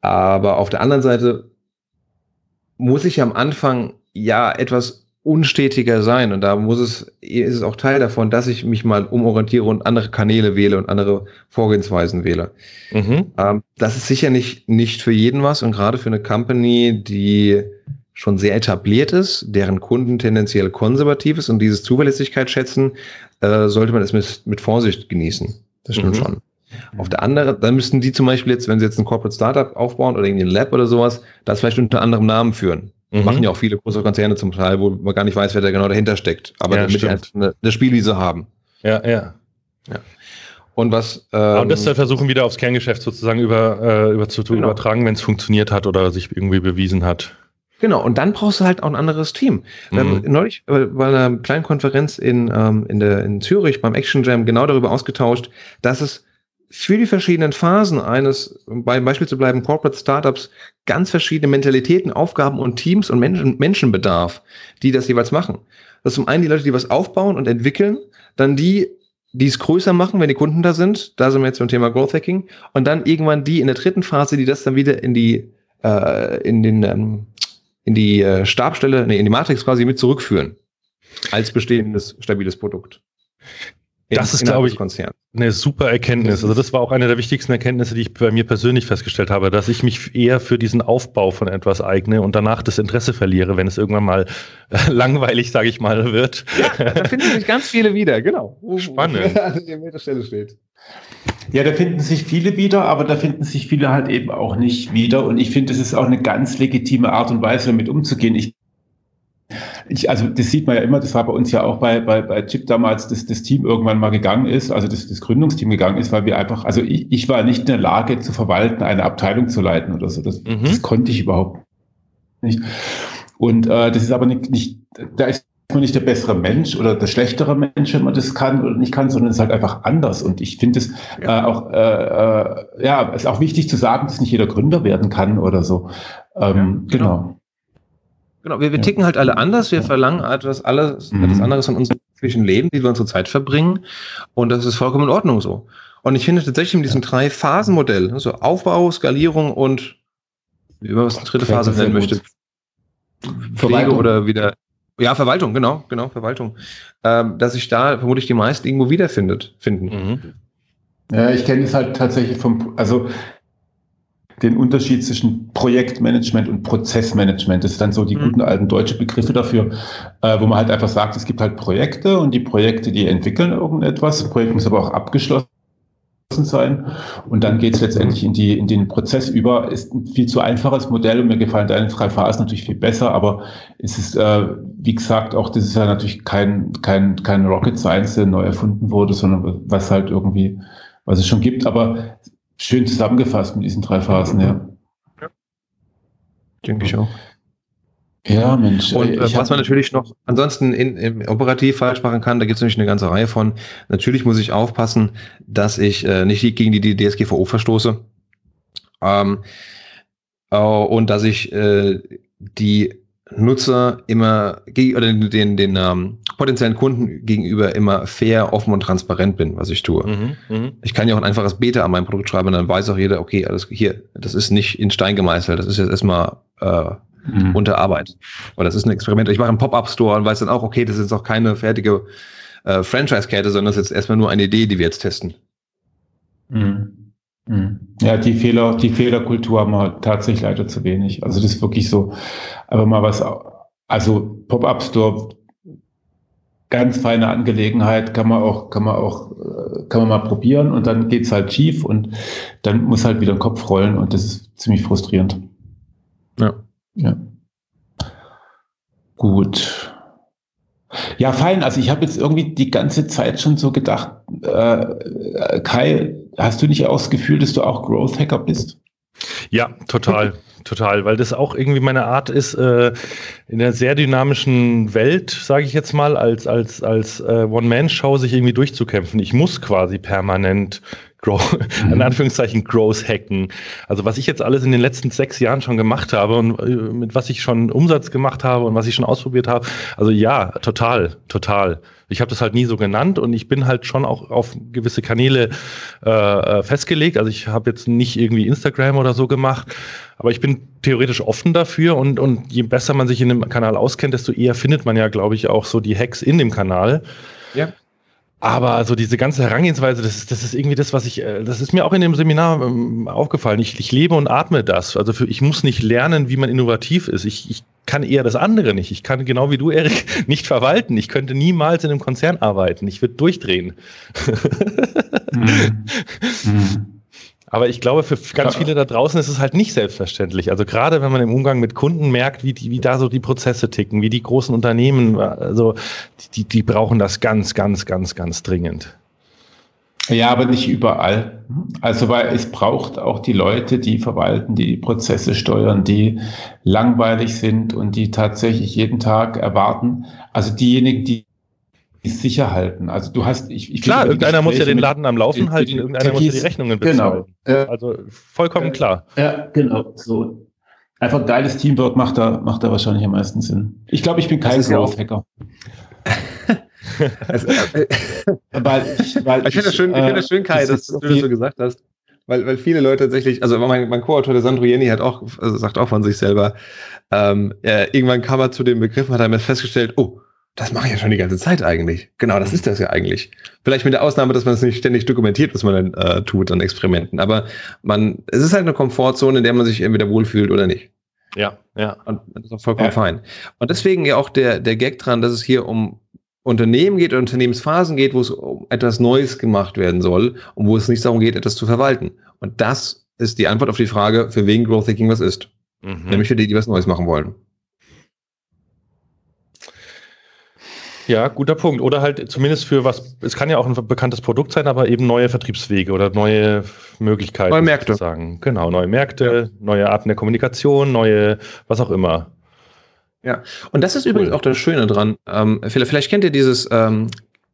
Aber auf der anderen Seite muss ich am Anfang ja etwas unstetiger sein und da muss es, ist es auch Teil davon, dass ich mich mal umorientiere und andere Kanäle wähle und andere Vorgehensweisen wähle. Mhm. Ähm, das ist sicher nicht, nicht für jeden was und gerade für eine Company, die schon sehr etabliert ist, deren Kunden tendenziell konservativ ist und dieses Zuverlässigkeit schätzen, äh, sollte man es mit, mit Vorsicht genießen. Das stimmt mhm. schon. Auf der anderen, dann müssten die zum Beispiel jetzt, wenn sie jetzt ein Corporate Startup aufbauen oder irgendwie ein Lab oder sowas, das vielleicht unter anderem Namen führen. Mhm. Machen ja auch viele große Konzerne zum Teil, wo man gar nicht weiß, wer da genau dahinter steckt. Aber ja, damit die halt eine, eine Spielwiese haben. Ja, ja. Ja. Und was. Ähm, und das versuchen wieder aufs Kerngeschäft sozusagen über, äh, über zu, genau. übertragen, wenn es funktioniert hat oder sich irgendwie bewiesen hat. Genau, und dann brauchst du halt auch ein anderes Team. Wir haben mhm. neulich bei einer kleinen Konferenz in, ähm, in, der, in Zürich beim Action Jam genau darüber ausgetauscht, dass es für die verschiedenen Phasen eines, beim Beispiel zu bleiben, Corporate Startups, ganz verschiedene Mentalitäten, Aufgaben und Teams und Menschen, Menschenbedarf, die das jeweils machen. Das ist zum einen die Leute, die was aufbauen und entwickeln, dann die, die es größer machen, wenn die Kunden da sind. Da sind wir jetzt beim Thema Growth Hacking. Und dann irgendwann die in der dritten Phase, die das dann wieder in die, äh, in den, ähm, in die äh, Stabstelle, nee, in die Matrix quasi mit zurückführen. Als bestehendes, stabiles Produkt. In, das ist, glaube ich, eine super Erkenntnis. Also das war auch eine der wichtigsten Erkenntnisse, die ich bei mir persönlich festgestellt habe, dass ich mich eher für diesen Aufbau von etwas eigne und danach das Interesse verliere, wenn es irgendwann mal äh, langweilig, sage ich mal, wird. Ja, da finden sich ganz viele wieder, genau. Spannend. (laughs) An der Stelle steht. Ja, da finden sich viele wieder, aber da finden sich viele halt eben auch nicht wieder. Und ich finde, es ist auch eine ganz legitime Art und Weise, damit umzugehen. Ich ich, also das sieht man ja immer, das war bei uns ja auch bei, bei, bei Chip damals, dass das Team irgendwann mal gegangen ist, also das, das Gründungsteam gegangen ist, weil wir einfach, also ich, ich war nicht in der Lage zu verwalten, eine Abteilung zu leiten oder so. Das, mhm. das konnte ich überhaupt nicht. Und äh, das ist aber nicht, nicht, da ist man nicht der bessere Mensch oder der schlechtere Mensch, wenn man das kann oder nicht kann, sondern es ist halt einfach anders. Und ich finde es ja. äh, auch, äh, äh, ja, ist auch wichtig zu sagen, dass nicht jeder Gründer werden kann oder so. Ähm, ja, genau. genau. Genau, wir, wir ticken halt alle anders, wir verlangen etwas, alles, mhm. etwas anderes von unserem zwischen Leben, wie wir unsere Zeit verbringen. Und das ist vollkommen in Ordnung so. Und ich finde tatsächlich in diesem drei Phasen-Modell, also Aufbau, Skalierung und wie man was die dritte Phase nennen möchte. Pflege oder wieder. Ja, Verwaltung, genau, genau, Verwaltung. Ähm, dass sich da vermutlich die meisten irgendwo wiederfindet, finden. Mhm. Ja, ich kenne es halt tatsächlich vom, also den Unterschied zwischen Projektmanagement und Prozessmanagement. Das sind dann so die mhm. guten alten deutschen Begriffe dafür, äh, wo man halt einfach sagt, es gibt halt Projekte und die Projekte, die entwickeln irgendetwas. Das Projekt muss aber auch abgeschlossen sein. Und dann geht es letztendlich in, die, in den Prozess über. Ist ein viel zu einfaches Modell und mir gefallen deine drei Phasen natürlich viel besser, aber es ist, äh, wie gesagt, auch das ist ja natürlich kein, kein, kein Rocket Science, der neu erfunden wurde, sondern was halt irgendwie was es schon gibt. Aber schön zusammengefasst mit diesen drei Phasen, ja. ja. Denke ich auch. Ja, Mensch. Und äh, was man natürlich noch ansonsten in, in, operativ falsch machen kann, da gibt es nämlich eine ganze Reihe von. Natürlich muss ich aufpassen, dass ich äh, nicht gegen die, die DSGVO verstoße. Ähm, äh, und dass ich äh, die Nutzer immer oder den, den, den ähm, potenziellen Kunden gegenüber immer fair, offen und transparent bin, was ich tue. Mhm, mh. Ich kann ja auch ein einfaches Beta an meinem Produkt schreiben, dann weiß auch jeder, okay, alles hier, das ist nicht in Stein gemeißelt, das ist jetzt erstmal äh, mhm. unter Arbeit. Oder das ist ein Experiment. Ich mache einen Pop-Up-Store und weiß dann auch, okay, das ist jetzt auch keine fertige äh, Franchise-Kette, sondern das ist jetzt erstmal nur eine Idee, die wir jetzt testen. Mhm. Mhm. Ja, die Fehler, die Fehlerkultur haben wir tatsächlich leider zu wenig. Also das ist wirklich so, aber mal was, also Pop-Up Store, ganz feine Angelegenheit, kann man auch, kann man auch, äh, kann man mal probieren und dann geht's halt schief und dann muss halt wieder den Kopf rollen und das ist ziemlich frustrierend. Ja. Ja. Gut. Ja, fein. Also ich habe jetzt irgendwie die ganze Zeit schon so gedacht, äh, Kai, hast du nicht auch das Gefühl, dass du auch Growth Hacker bist? Ja, total, total, weil das auch irgendwie meine Art ist, äh, in der sehr dynamischen Welt, sage ich jetzt mal, als als als äh, One-Man-Show sich irgendwie durchzukämpfen. Ich muss quasi permanent Grow, mhm. in Anführungszeichen Growth hacken. Also was ich jetzt alles in den letzten sechs Jahren schon gemacht habe und äh, mit was ich schon Umsatz gemacht habe und was ich schon ausprobiert habe. Also ja, total, total. Ich habe das halt nie so genannt und ich bin halt schon auch auf gewisse Kanäle äh, äh festgelegt. Also ich habe jetzt nicht irgendwie Instagram oder so gemacht, aber ich bin theoretisch offen dafür und, und je besser man sich in dem Kanal auskennt, desto eher findet man ja, glaube ich, auch so die Hacks in dem Kanal. Ja. Aber so diese ganze Herangehensweise, das ist, das ist irgendwie das, was ich, äh, das ist mir auch in dem Seminar ähm, aufgefallen. Ich, ich lebe und atme das. Also für, ich muss nicht lernen, wie man innovativ ist. Ich, ich kann eher das andere nicht. Ich kann genau wie du, Erik, (laughs) nicht verwalten. Ich könnte niemals in einem Konzern arbeiten. Ich würde durchdrehen. (laughs) mhm. Mhm. Aber ich glaube, für ganz viele da draußen ist es halt nicht selbstverständlich. Also gerade wenn man im Umgang mit Kunden merkt, wie, die, wie da so die Prozesse ticken, wie die großen Unternehmen, also die, die brauchen das ganz, ganz, ganz, ganz dringend. Ja, aber nicht überall. Also, weil es braucht auch die Leute, die verwalten, die, die Prozesse steuern, die langweilig sind und die tatsächlich jeden Tag erwarten. Also diejenigen, die sicher halten. Also du hast, ich, ich klar, irgendeiner muss ja den Laden am Laufen halten, irgendeiner muss ja die Rechnungen bezahlen. Genau. also vollkommen klar. Ja, genau. So einfach geiles Teamwork macht da macht da wahrscheinlich am meisten Sinn. Ich glaube, ich bin kein Growth-Hacker. (laughs) also, äh, weil ich, weil ich finde das schön, ich finde das schön, Kai, dass du das so gesagt hast. Weil, weil viele Leute tatsächlich, also mein, mein Co-Autor, der Sandro Jenny, hat auch, also sagt auch von sich selber, ähm, er, irgendwann kam er zu dem Begriff, hat er festgestellt, oh, das mache ich ja schon die ganze Zeit eigentlich. Genau, das ist das ja eigentlich. Vielleicht mit der Ausnahme, dass man es nicht ständig dokumentiert, was man dann äh, tut an Experimenten. Aber man, es ist halt eine Komfortzone, in der man sich entweder wohlfühlt oder nicht. Ja, ja. Und das ist auch vollkommen ja. fein. Und deswegen ja auch der, der Gag dran, dass es hier um Unternehmen geht, Unternehmensphasen geht, wo es um etwas Neues gemacht werden soll und wo es nicht darum geht, etwas zu verwalten. Und das ist die Antwort auf die Frage, für wen Growth Thinking was ist. Mhm. Nämlich für die, die was Neues machen wollen. Ja, guter Punkt. Oder halt zumindest für was, es kann ja auch ein bekanntes Produkt sein, aber eben neue Vertriebswege oder neue Möglichkeiten. Neue Märkte. Sagen. Genau, neue Märkte, ja. neue Arten der Kommunikation, neue, was auch immer. Ja, und das ist cool. übrigens auch das Schöne dran. Ähm, vielleicht, vielleicht, kennt ihr dieses ähm,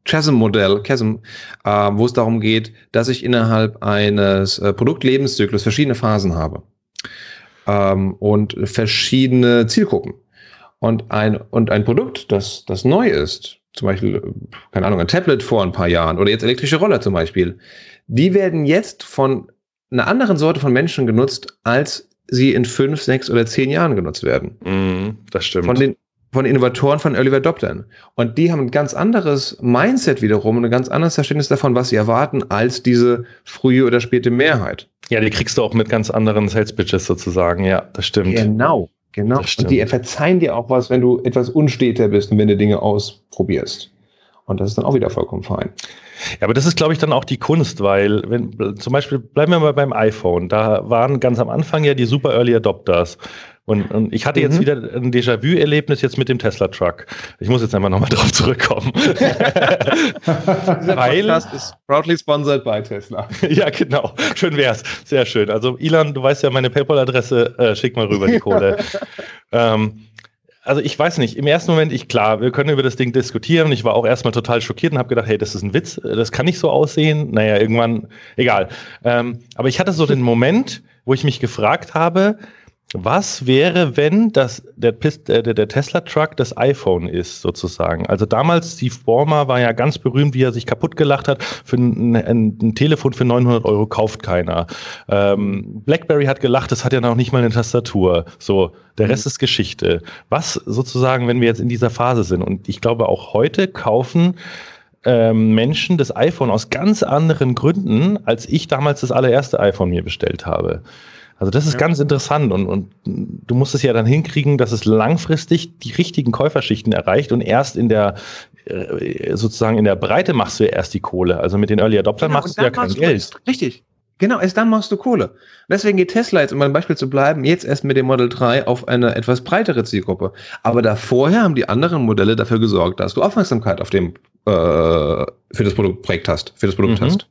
Chasm-Modell, Chasm, äh, wo es darum geht, dass ich innerhalb eines äh, Produktlebenszyklus verschiedene Phasen habe ähm, und verschiedene Zielgruppen. Und ein, und ein Produkt, das, das neu ist, zum Beispiel, keine Ahnung, ein Tablet vor ein paar Jahren oder jetzt elektrische Roller zum Beispiel, die werden jetzt von einer anderen Sorte von Menschen genutzt, als sie in fünf, sechs oder zehn Jahren genutzt werden. Mm, das stimmt. Von den, von Innovatoren, von Early Adoptern. Und die haben ein ganz anderes Mindset wiederum und ein ganz anderes Verständnis davon, was sie erwarten, als diese frühe oder späte Mehrheit. Ja, die kriegst du auch mit ganz anderen Sales Pitches sozusagen. Ja, das stimmt. Genau. Genau. Und die verzeihen dir auch was, wenn du etwas unsteter bist und wenn du Dinge ausprobierst. Und das ist dann auch wieder vollkommen fein. Ja, aber das ist, glaube ich, dann auch die Kunst, weil, wenn, zum Beispiel, bleiben wir mal beim iPhone. Da waren ganz am Anfang ja die super Early Adopters. Und, und ich hatte jetzt mhm. wieder ein Déjà-vu-Erlebnis jetzt mit dem Tesla-Truck. Ich muss jetzt einfach nochmal (laughs) drauf zurückkommen. (laughs) Weil, Podcast ist proudly sponsored by Tesla. (laughs) ja, genau. Schön wär's. Sehr schön. Also, Ilan, du weißt ja meine PayPal-Adresse. Äh, schick mal rüber die Kohle. ähm, also ich weiß nicht, im ersten Moment, ich klar, wir können über das Ding diskutieren. Ich war auch erstmal total schockiert und habe gedacht, hey, das ist ein Witz, das kann nicht so aussehen. Naja, irgendwann, egal. Ähm, aber ich hatte so den Moment, wo ich mich gefragt habe, was wäre, wenn das, der, äh, der, der Tesla-Truck das iPhone ist, sozusagen? Also damals, Steve Ballmer war ja ganz berühmt, wie er sich kaputt gelacht hat. Für ein, ein, ein Telefon für 900 Euro kauft keiner. Ähm, BlackBerry hat gelacht, das hat ja noch nicht mal eine Tastatur. So, der Rest mhm. ist Geschichte. Was sozusagen, wenn wir jetzt in dieser Phase sind? Und ich glaube, auch heute kaufen ähm, Menschen das iPhone aus ganz anderen Gründen, als ich damals das allererste iPhone mir bestellt habe. Also das ist ja. ganz interessant und, und du musst es ja dann hinkriegen, dass es langfristig die richtigen Käuferschichten erreicht und erst in der äh, sozusagen in der Breite machst du ja erst die Kohle. Also mit den Early Adoptern genau, machst du ja kein Geld. Richtig. Genau, erst dann machst du Kohle. Deswegen geht Tesla jetzt, um ein Beispiel zu bleiben, jetzt erst mit dem Model 3 auf eine etwas breitere Zielgruppe. Aber da vorher haben die anderen Modelle dafür gesorgt, dass du Aufmerksamkeit auf dem äh, für das Produktprojekt hast, für das Produkt mhm. hast.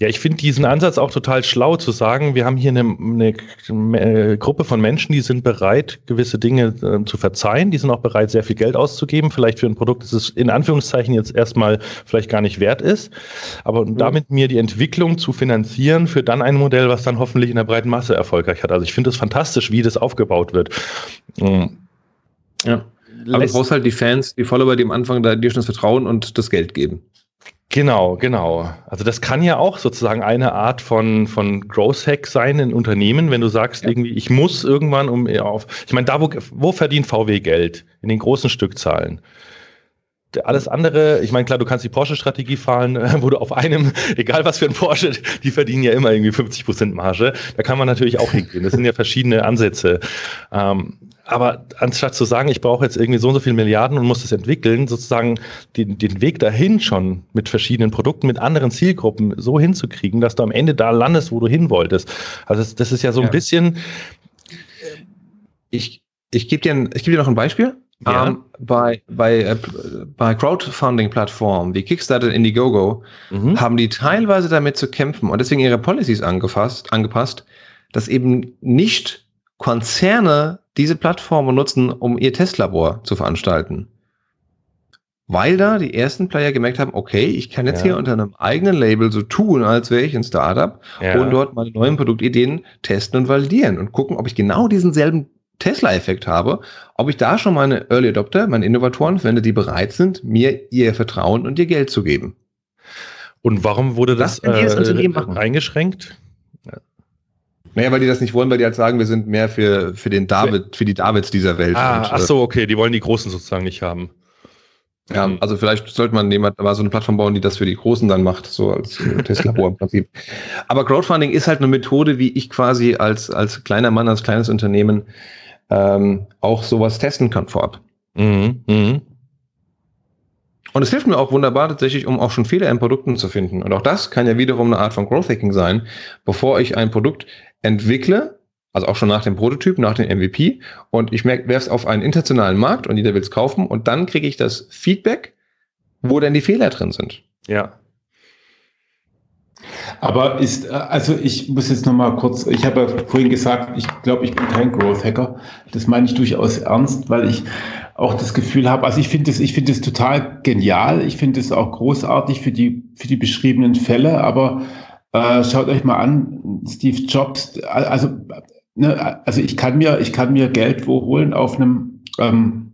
Ja, ich finde diesen Ansatz auch total schlau zu sagen, wir haben hier eine, eine, eine Gruppe von Menschen, die sind bereit, gewisse Dinge äh, zu verzeihen, die sind auch bereit, sehr viel Geld auszugeben, vielleicht für ein Produkt, das es in Anführungszeichen jetzt erstmal vielleicht gar nicht wert ist, aber mhm. damit mir die Entwicklung zu finanzieren für dann ein Modell, was dann hoffentlich in der breiten Masse erfolgreich hat. Also ich finde es fantastisch, wie das aufgebaut wird. Mhm. Ja. Aber du brauchst halt die Fans, die Follower, die am Anfang da dir schon das Vertrauen und das Geld geben. Genau, genau. Also das kann ja auch sozusagen eine Art von, von Growth Hack sein in Unternehmen, wenn du sagst, ja. irgendwie, ich muss irgendwann um auf. Ich meine, da wo, wo verdient VW Geld? In den großen Stückzahlen. Alles andere, ich meine, klar, du kannst die Porsche-Strategie fahren, (laughs) wo du auf einem, (laughs) egal was für ein Porsche, die verdienen ja immer irgendwie 50 Prozent Marge. Da kann man natürlich auch hingehen. Das sind ja verschiedene Ansätze. Ähm, aber anstatt zu sagen, ich brauche jetzt irgendwie so und so viele Milliarden und muss das entwickeln, sozusagen den, den Weg dahin schon mit verschiedenen Produkten, mit anderen Zielgruppen so hinzukriegen, dass du am Ende da landest, wo du hin wolltest. Also das, das ist ja so ein ja. bisschen. Ich, ich gebe dir, ich geb dir noch ein Beispiel. Ja. Um, ähm, bei, bei, äh, bei Crowdfunding-Plattformen wie Kickstarter und Indiegogo mhm. haben die teilweise damit zu kämpfen und deswegen ihre Policies angefasst, angepasst, dass eben nicht Konzerne diese Plattformen nutzen, um ihr Testlabor zu veranstalten. Weil da die ersten Player gemerkt haben, okay, ich kann jetzt ja. hier unter einem eigenen Label so tun, als wäre ich ein Startup ja. und dort meine neuen Produktideen testen und validieren und gucken, ob ich genau diesen selben Tesla-Effekt habe, ob ich da schon meine Early Adopter, meine Innovatoren finde, die bereit sind, mir ihr Vertrauen und ihr Geld zu geben. Und warum wurde das, das äh, eingeschränkt? Naja, weil die das nicht wollen, weil die halt sagen, wir sind mehr für, für den David, für die Davids dieser Welt. Ah, und, ach so, okay, die wollen die Großen sozusagen nicht haben. Ja, mhm. also vielleicht sollte man jemand mal so eine Plattform bauen, die das für die Großen dann macht, so als (laughs) Tesla-Labor im Prinzip. Aber Crowdfunding ist halt eine Methode, wie ich quasi als, als kleiner Mann, als kleines Unternehmen ähm, auch sowas testen kann vorab. Mhm. Mhm. Und es hilft mir auch wunderbar tatsächlich, um auch schon Fehler in Produkten zu finden. Und auch das kann ja wiederum eine Art von Growth Hacking sein, bevor ich ein Produkt entwickle, also auch schon nach dem Prototyp, nach dem MVP, und ich werfe es auf einen internationalen Markt und jeder will es kaufen und dann kriege ich das Feedback, wo denn die Fehler drin sind. Ja. Aber ist, also ich muss jetzt nochmal kurz, ich habe ja vorhin gesagt, ich glaube, ich bin kein Growth Hacker. Das meine ich durchaus ernst, weil ich auch das Gefühl habe, also ich finde es, ich finde es total genial. Ich finde es auch großartig für die, für die beschriebenen Fälle, aber äh, schaut euch mal an, Steve Jobs, also, ne, also ich kann mir, ich kann mir Geld wo holen auf einem ähm,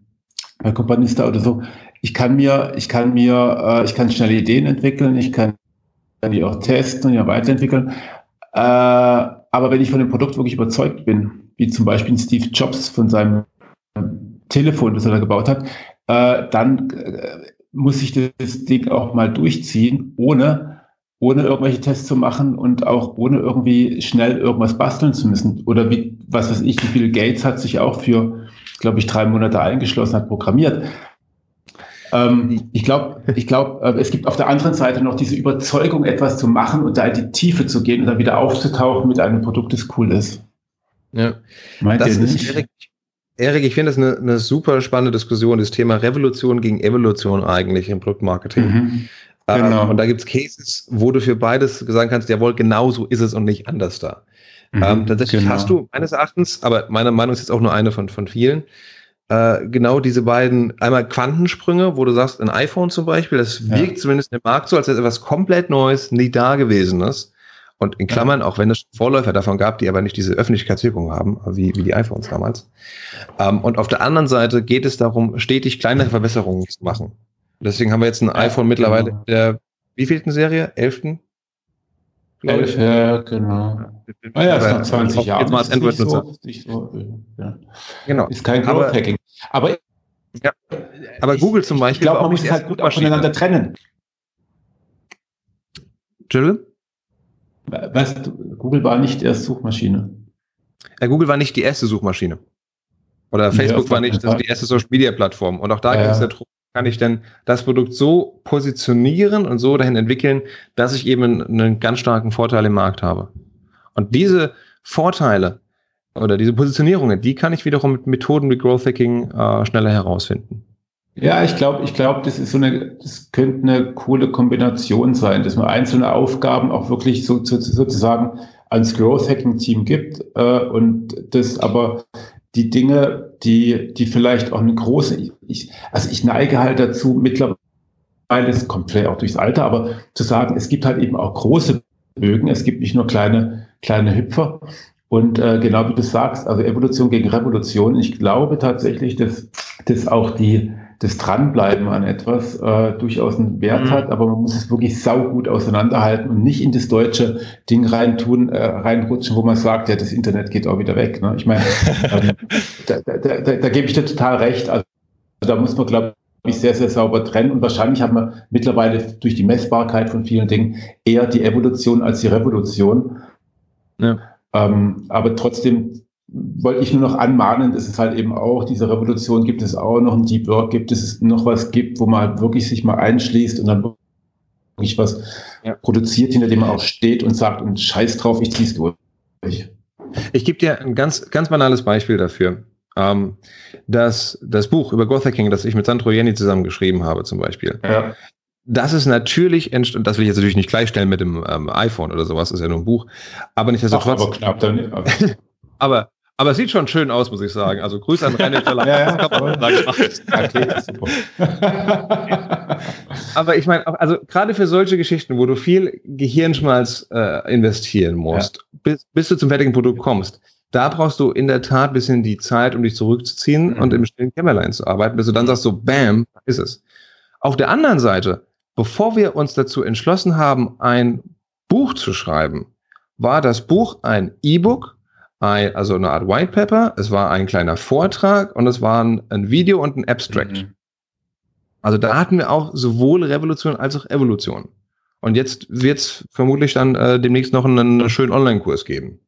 Kompanista oder so. Ich kann mir, ich kann mir, äh, ich kann schnelle Ideen entwickeln, ich kann die auch testen und ja weiterentwickeln. Äh, aber wenn ich von dem Produkt wirklich überzeugt bin, wie zum Beispiel Steve Jobs von seinem Telefon, das er da gebaut hat, äh, dann äh, muss ich das Ding auch mal durchziehen, ohne ohne irgendwelche Tests zu machen und auch ohne irgendwie schnell irgendwas basteln zu müssen. Oder wie, was weiß ich, wie viel Gates hat sich auch für, glaube ich, drei Monate eingeschlossen, hat programmiert. Ähm, ich glaube, ich glaub, äh, es gibt auf der anderen Seite noch diese Überzeugung, etwas zu machen und da in die Tiefe zu gehen und dann wieder aufzutauchen mit einem Produkt, das cool ist. Ja. Meint das ist Erik, Erik, ich finde das eine, eine super spannende Diskussion, das Thema Revolution gegen Evolution eigentlich im Produktmarketing. Mhm. Genau. Ähm, und da gibt es Cases, wo du für beides sagen kannst, jawohl, genau so ist es und nicht anders da. Mhm, ähm, tatsächlich genau. hast du meines Erachtens, aber meiner Meinung ist jetzt auch nur eine von, von vielen, äh, genau diese beiden, einmal Quantensprünge, wo du sagst, ein iPhone zum Beispiel, das ja. wirkt zumindest im Markt so, als wäre etwas komplett Neues, nie da gewesen ist. Und in Klammern, auch wenn es Vorläufer davon gab, die aber nicht diese Öffentlichkeitswirkung haben, wie, wie die iPhones damals. Ähm, und auf der anderen Seite geht es darum, stetig kleinere Verbesserungen zu machen. Deswegen haben wir jetzt ein ja, iPhone mittlerweile genau. der wievielten Serie? Elften? Elf, ja, genau. Ah ja, ist noch 20 Jahre. Jetzt mal als Android-Nutzer. So, so, ja. Genau. Ist kein Growth Hacking. Aber, ja. aber Google zum Beispiel. Ich glaube, man muss es halt gut voneinander trennen. Entschuldigung? Was, Google war nicht erst Suchmaschine. Ja, Google war nicht die erste Suchmaschine. Oder Facebook ja, war nicht die erste Social Media Plattform. Und auch da ja, ging es ja darum, kann ich denn das Produkt so positionieren und so dahin entwickeln, dass ich eben einen ganz starken Vorteil im Markt habe. Und diese Vorteile oder diese Positionierungen, die kann ich wiederum mit Methoden wie Growth Hacking äh, schneller herausfinden. Ja, ich glaube, ich glaube, das ist so eine, das könnte eine coole Kombination sein, dass man einzelne Aufgaben auch wirklich so, so sozusagen ans Growth Hacking Team gibt äh, und das aber die Dinge, die, die vielleicht auch eine große, ich, also ich neige halt dazu mittlerweile, es kommt vielleicht auch durchs Alter, aber zu sagen, es gibt halt eben auch große Bögen, es gibt nicht nur kleine, kleine Hüpfer. Und äh, genau wie du sagst, also Evolution gegen Revolution, ich glaube tatsächlich, dass, dass auch die, das Dranbleiben an etwas äh, durchaus einen Wert mhm. hat, aber man muss es wirklich saugut auseinanderhalten und nicht in das deutsche Ding reintun, äh, reinrutschen, wo man sagt, ja, das Internet geht auch wieder weg. Ne? Ich meine, (laughs) ähm, da, da, da, da gebe ich dir total recht. Also da muss man, glaube ich, sehr, sehr sauber trennen. Und wahrscheinlich hat man mittlerweile durch die Messbarkeit von vielen Dingen eher die Evolution als die Revolution. Ja. Ähm, aber trotzdem wollte ich nur noch anmahnen, dass es halt eben auch diese Revolution gibt es auch noch ein Deep Work gibt, dass es noch was gibt, wo man halt wirklich sich mal einschließt und dann wirklich was ja. produziert, hinter dem man auch steht und sagt, und scheiß drauf, ich zieh's durch. Ich gebe dir ein ganz, ganz banales Beispiel dafür. Ähm, das, das Buch über Growth Hacking, das ich mit Sandro Jenny zusammen geschrieben habe, zum Beispiel. Ja. Das ist natürlich, und das will ich jetzt natürlich nicht gleichstellen mit dem ähm, iPhone oder sowas, ist ja nur ein Buch, aber nicht, dass er trotzdem. Aber knapp dann. (laughs) Aber, aber aber es sieht schon schön aus, muss ich sagen. Also Grüße an René (laughs) Verlag. ja, ja, (laughs) Aber ich meine, also gerade für solche Geschichten, wo du viel Gehirnschmalz äh, investieren musst, ja. bis, bis du zum fertigen Produkt kommst, da brauchst du in der Tat ein bisschen die Zeit, um dich zurückzuziehen mhm. und im stillen Kämmerlein zu arbeiten, bis du dann sagst so, bam, ist es. Auf der anderen Seite, bevor wir uns dazu entschlossen haben, ein Buch zu schreiben, war das Buch ein E-Book ein, also eine Art White Paper, es war ein kleiner Vortrag und es war ein, ein Video und ein Abstract. Mhm. Also da hatten wir auch sowohl Revolution als auch Evolution. Und jetzt wird es vermutlich dann äh, demnächst noch einen, einen schönen Online-Kurs geben.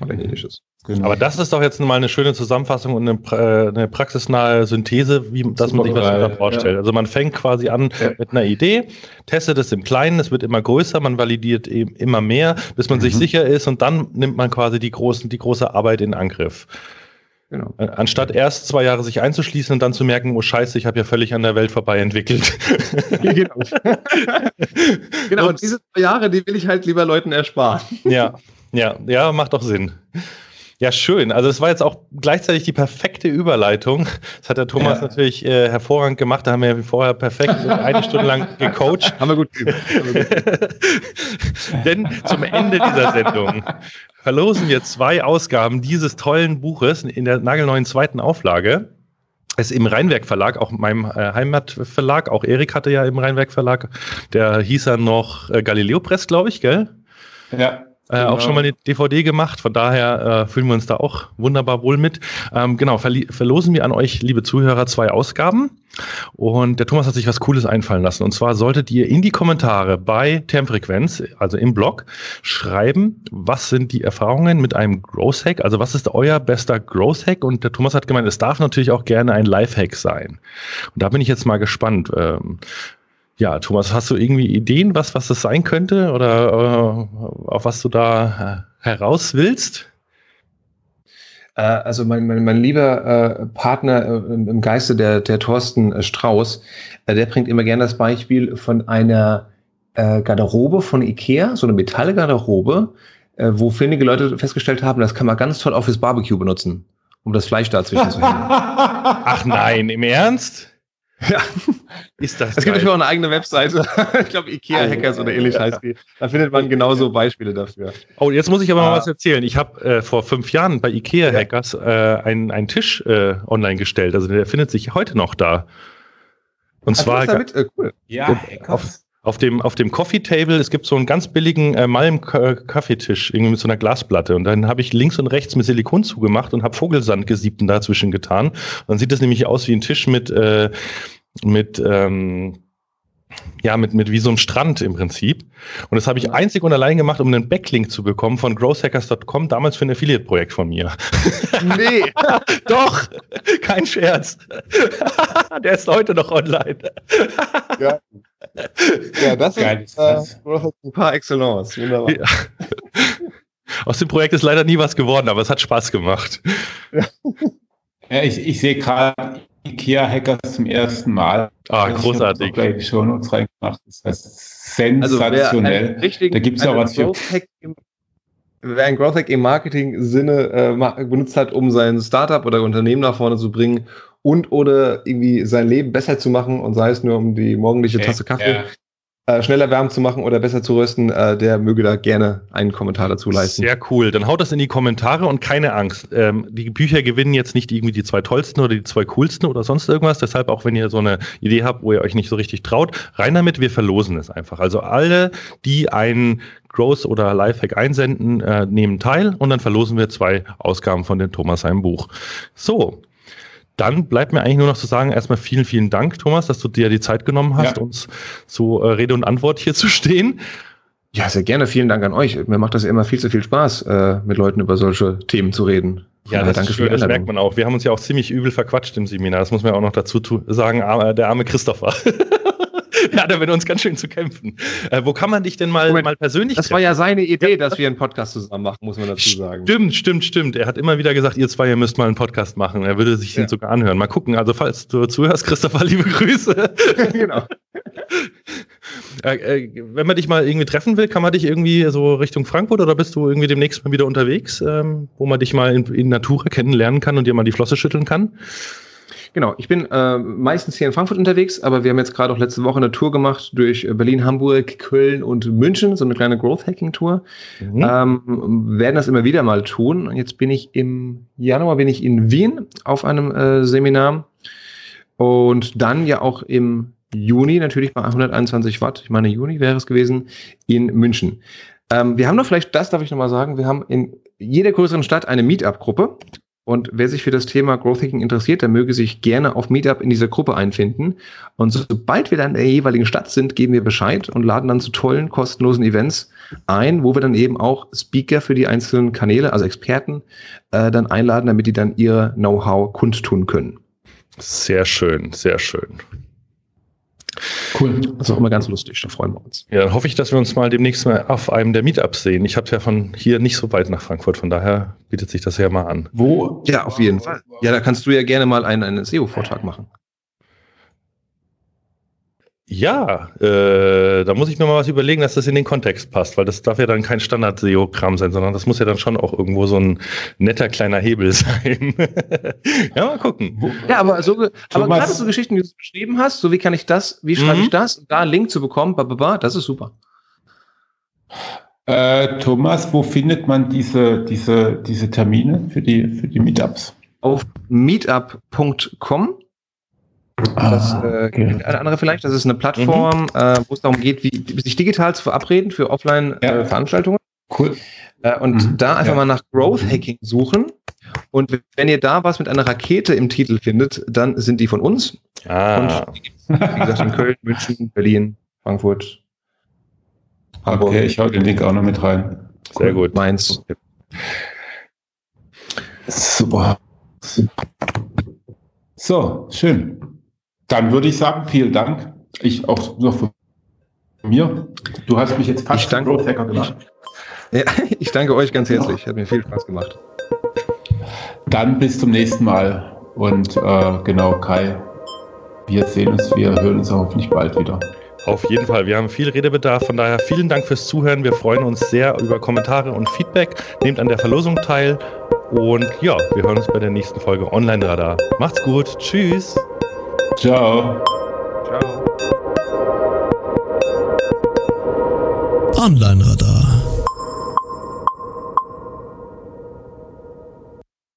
Oder ähnliches. Genau. Aber das ist doch jetzt mal eine schöne Zusammenfassung und eine, äh, eine praxisnahe Synthese, wie dass man sich was darunter vorstellt. Ja. Also man fängt quasi an ja. mit einer Idee, testet es im Kleinen, es wird immer größer, man validiert eben immer mehr, bis man mhm. sich sicher ist und dann nimmt man quasi die, großen, die große Arbeit in Angriff. Genau. Äh, anstatt erst zwei Jahre sich einzuschließen und dann zu merken, oh Scheiße, ich habe ja völlig an der Welt vorbei entwickelt. (laughs) genau. (laughs) genau, und diese zwei Jahre, die will ich halt lieber Leuten ersparen. Ja, ja, ja, macht doch Sinn. Ja, schön. Also es war jetzt auch gleichzeitig die perfekte Überleitung. Das hat der Thomas ja. natürlich äh, hervorragend gemacht. Da haben wir vorher perfekt eine Stunde lang (laughs) gecoacht. Haben wir gut geübt. Denn zum Ende dieser Sendung verlosen wir zwei Ausgaben dieses tollen Buches in der nagelneuen zweiten Auflage. Es ist im Rheinwerk Verlag, auch meinem äh, Heimatverlag. Auch Erik hatte ja im Rheinwerk Verlag. Der hieß er noch äh, Galileo Press, glaube ich, gell? Ja. Äh, genau. Auch schon mal eine DVD gemacht, von daher äh, fühlen wir uns da auch wunderbar wohl mit. Ähm, genau, verlosen wir an euch, liebe Zuhörer, zwei Ausgaben. Und der Thomas hat sich was Cooles einfallen lassen. Und zwar solltet ihr in die Kommentare bei Termfrequenz, also im Blog, schreiben, was sind die Erfahrungen mit einem Growth Hack? Also was ist euer bester Growth Hack? Und der Thomas hat gemeint, es darf natürlich auch gerne ein Life-Hack sein. Und da bin ich jetzt mal gespannt. Ähm, ja, Thomas, hast du irgendwie Ideen, was, was das sein könnte oder äh, auf was du da äh, heraus willst? Äh, also mein, mein, mein lieber äh, Partner äh, im Geiste, der, der Thorsten äh, Strauß, der bringt immer gerne das Beispiel von einer Garderobe von Ikea, so eine Metallgarderobe, wo findige Leute festgestellt haben, das kann man ganz toll auch fürs Barbecue benutzen, um das Fleisch dazwischen zu hängen. Ach nein, im Ernst? Ja. (laughs) Ist das Es gibt natürlich auch eine eigene Webseite. (laughs) ich glaube, IKEA Hackers oder ähnlich ja. heißt die. Da findet man genauso Beispiele dafür. Oh, jetzt muss ich aber ah. mal was erzählen. Ich habe äh, vor fünf Jahren bei IKEA Hackers äh, einen, einen Tisch äh, online gestellt. Also der findet sich heute noch da. Und Ach, zwar damit? Äh, cool. Ja, auf, auf dem, auf dem Coffee Table, es gibt so einen ganz billigen äh, Malm-Kaffeetisch, irgendwie mit so einer Glasplatte. Und dann habe ich links und rechts mit Silikon zugemacht und habe Vogelsand gesiebten dazwischen getan. Und dann sieht das nämlich aus wie ein Tisch mit, äh, mit ähm, ja, mit, mit wie so einem Strand im Prinzip. Und das habe ich einzig und allein gemacht, um einen Backlink zu bekommen von growthhackers.com, damals für ein Affiliate-Projekt von mir. Nee. (laughs) Doch, kein Scherz. (laughs) Der ist heute noch online. ja. ja, das Geil, ist äh, par excellence. Wunderbar. Ja. Aus dem Projekt ist leider nie was geworden, aber es hat Spaß gemacht. Ja, ja ich, ich sehe gerade IKEA-Hackers zum ersten Mal. Ah, großartig. Ich die Show Notes reingemacht. Das heißt sensationell. Also da gibt es auch was für. Wer ein Growth Hack im Marketing-Sinne äh, benutzt hat, um sein Startup oder Unternehmen nach vorne zu bringen und oder irgendwie sein Leben besser zu machen und sei es nur um die morgendliche Tasse Kaffee, ja äh, schneller warm zu machen oder besser zu rösten, äh, der möge da gerne einen Kommentar dazu leisten. Sehr cool. Dann haut das in die Kommentare und keine Angst. Ähm, die Bücher gewinnen jetzt nicht irgendwie die zwei tollsten oder die zwei coolsten oder sonst irgendwas. Deshalb auch, wenn ihr so eine Idee habt, wo ihr euch nicht so richtig traut, rein damit, wir verlosen es einfach. Also alle, die einen Growth oder Lifehack einsenden, äh, nehmen teil und dann verlosen wir zwei Ausgaben von dem Thomas seinem Buch. So, dann bleibt mir eigentlich nur noch zu sagen, erstmal vielen, vielen Dank, Thomas, dass du dir die Zeit genommen hast, ja. uns so äh, Rede und Antwort hier zu stehen. Ja, sehr gerne. Vielen Dank an euch. Mir macht das ja immer viel zu viel Spaß, äh, mit Leuten über solche Themen zu reden. Ja, das, danke schön, das merkt man auch. Wir haben uns ja auch ziemlich übel verquatscht im Seminar. Das muss man ja auch noch dazu sagen. Der arme Christopher. (laughs) (laughs) ja, da mit uns ganz schön zu kämpfen. Äh, wo kann man dich denn mal, Moment, mal persönlich Das treffen? war ja seine Idee, ja, dass wir einen Podcast zusammen machen, muss man dazu sagen. Stimmt, stimmt, stimmt. Er hat immer wieder gesagt, ihr zwei, ihr müsst mal einen Podcast machen. Er würde sich ja. den sogar anhören. Mal gucken. Also, falls du zuhörst, Christopher, (laughs) liebe Grüße. (laughs) genau. Äh, äh, wenn man dich mal irgendwie treffen will, kann man dich irgendwie so Richtung Frankfurt oder bist du irgendwie demnächst mal wieder unterwegs, ähm, wo man dich mal in, in Natura kennenlernen kann und dir mal die Flosse schütteln kann? Genau, ich bin äh, meistens hier in Frankfurt unterwegs, aber wir haben jetzt gerade auch letzte Woche eine Tour gemacht durch Berlin, Hamburg, Köln und München, so eine kleine Growth Hacking Tour. Mhm. Ähm, werden das immer wieder mal tun. Und jetzt bin ich im Januar bin ich in Wien auf einem äh, Seminar und dann ja auch im Juni natürlich bei 121 Watt, ich meine Juni wäre es gewesen, in München. Ähm, wir haben noch vielleicht, das darf ich nochmal sagen, wir haben in jeder größeren Stadt eine Meetup-Gruppe und wer sich für das Thema Growth Hacking interessiert, der möge sich gerne auf Meetup in dieser Gruppe einfinden. Und sobald wir dann in der jeweiligen Stadt sind, geben wir Bescheid und laden dann zu tollen, kostenlosen Events ein, wo wir dann eben auch Speaker für die einzelnen Kanäle, also Experten, äh, dann einladen, damit die dann ihr Know-how kundtun können. Sehr schön, sehr schön. Cool. Das ist auch immer ganz lustig, da freuen wir uns. Ja, dann hoffe ich, dass wir uns mal demnächst mal auf einem der Meetups sehen. Ich habe ja von hier nicht so weit nach Frankfurt, von daher bietet sich das ja mal an. Wo? Ja, auf jeden Fall. Ja, da kannst du ja gerne mal einen, einen SEO-Vortrag machen. Ja, äh, da muss ich mir mal was überlegen, dass das in den Kontext passt, weil das darf ja dann kein Standard-SEO-Kram sein, sondern das muss ja dann schon auch irgendwo so ein netter kleiner Hebel (laughs) sein. ja, mal gucken. Ja, aber so, aber gerade so Geschichten, die du beschrieben hast, so wie kann ich das, wie schreibe mhm. ich das, da einen Link zu bekommen, bababa, das ist super. Äh, Thomas, wo findet man diese, diese, diese Termine für die, für die Meetups? Auf meetup.com das ah, äh, okay. eine andere vielleicht. Das ist eine Plattform, mhm. äh, wo es darum geht, wie, sich digital zu verabreden für Offline-Veranstaltungen. Ja. Äh, cool. Äh, und mhm. da einfach ja. mal nach Growth Hacking suchen. Und wenn ihr da was mit einer Rakete im Titel findet, dann sind die von uns. Ah. Und wie gesagt in Köln, München, Berlin, Frankfurt. Hamburg. Okay, ich hau den Link auch noch mit rein. Sehr cool. gut. Mainz. Super. So, schön. Dann würde ich sagen, vielen Dank. Ich auch noch von mir. Du hast mich jetzt fast ich danke, Growth Hacker gemacht. (laughs) Ja, ich danke euch ganz herzlich. Hat mir viel Spaß gemacht. dann bis zum nächsten Mal. Und äh, genau, Kai, wir sehen uns, wir hören uns hoffentlich bald wieder. Auf jeden Fall, wir haben viel Redebedarf, von daher vielen Dank fürs Zuhören. Wir freuen uns sehr über Kommentare und Feedback. Nehmt an der Verlosung teil und ja, wir hören uns bei der nächsten Folge Online Radar. Macht's gut, tschüss. Ciao. Ciao. Online Radar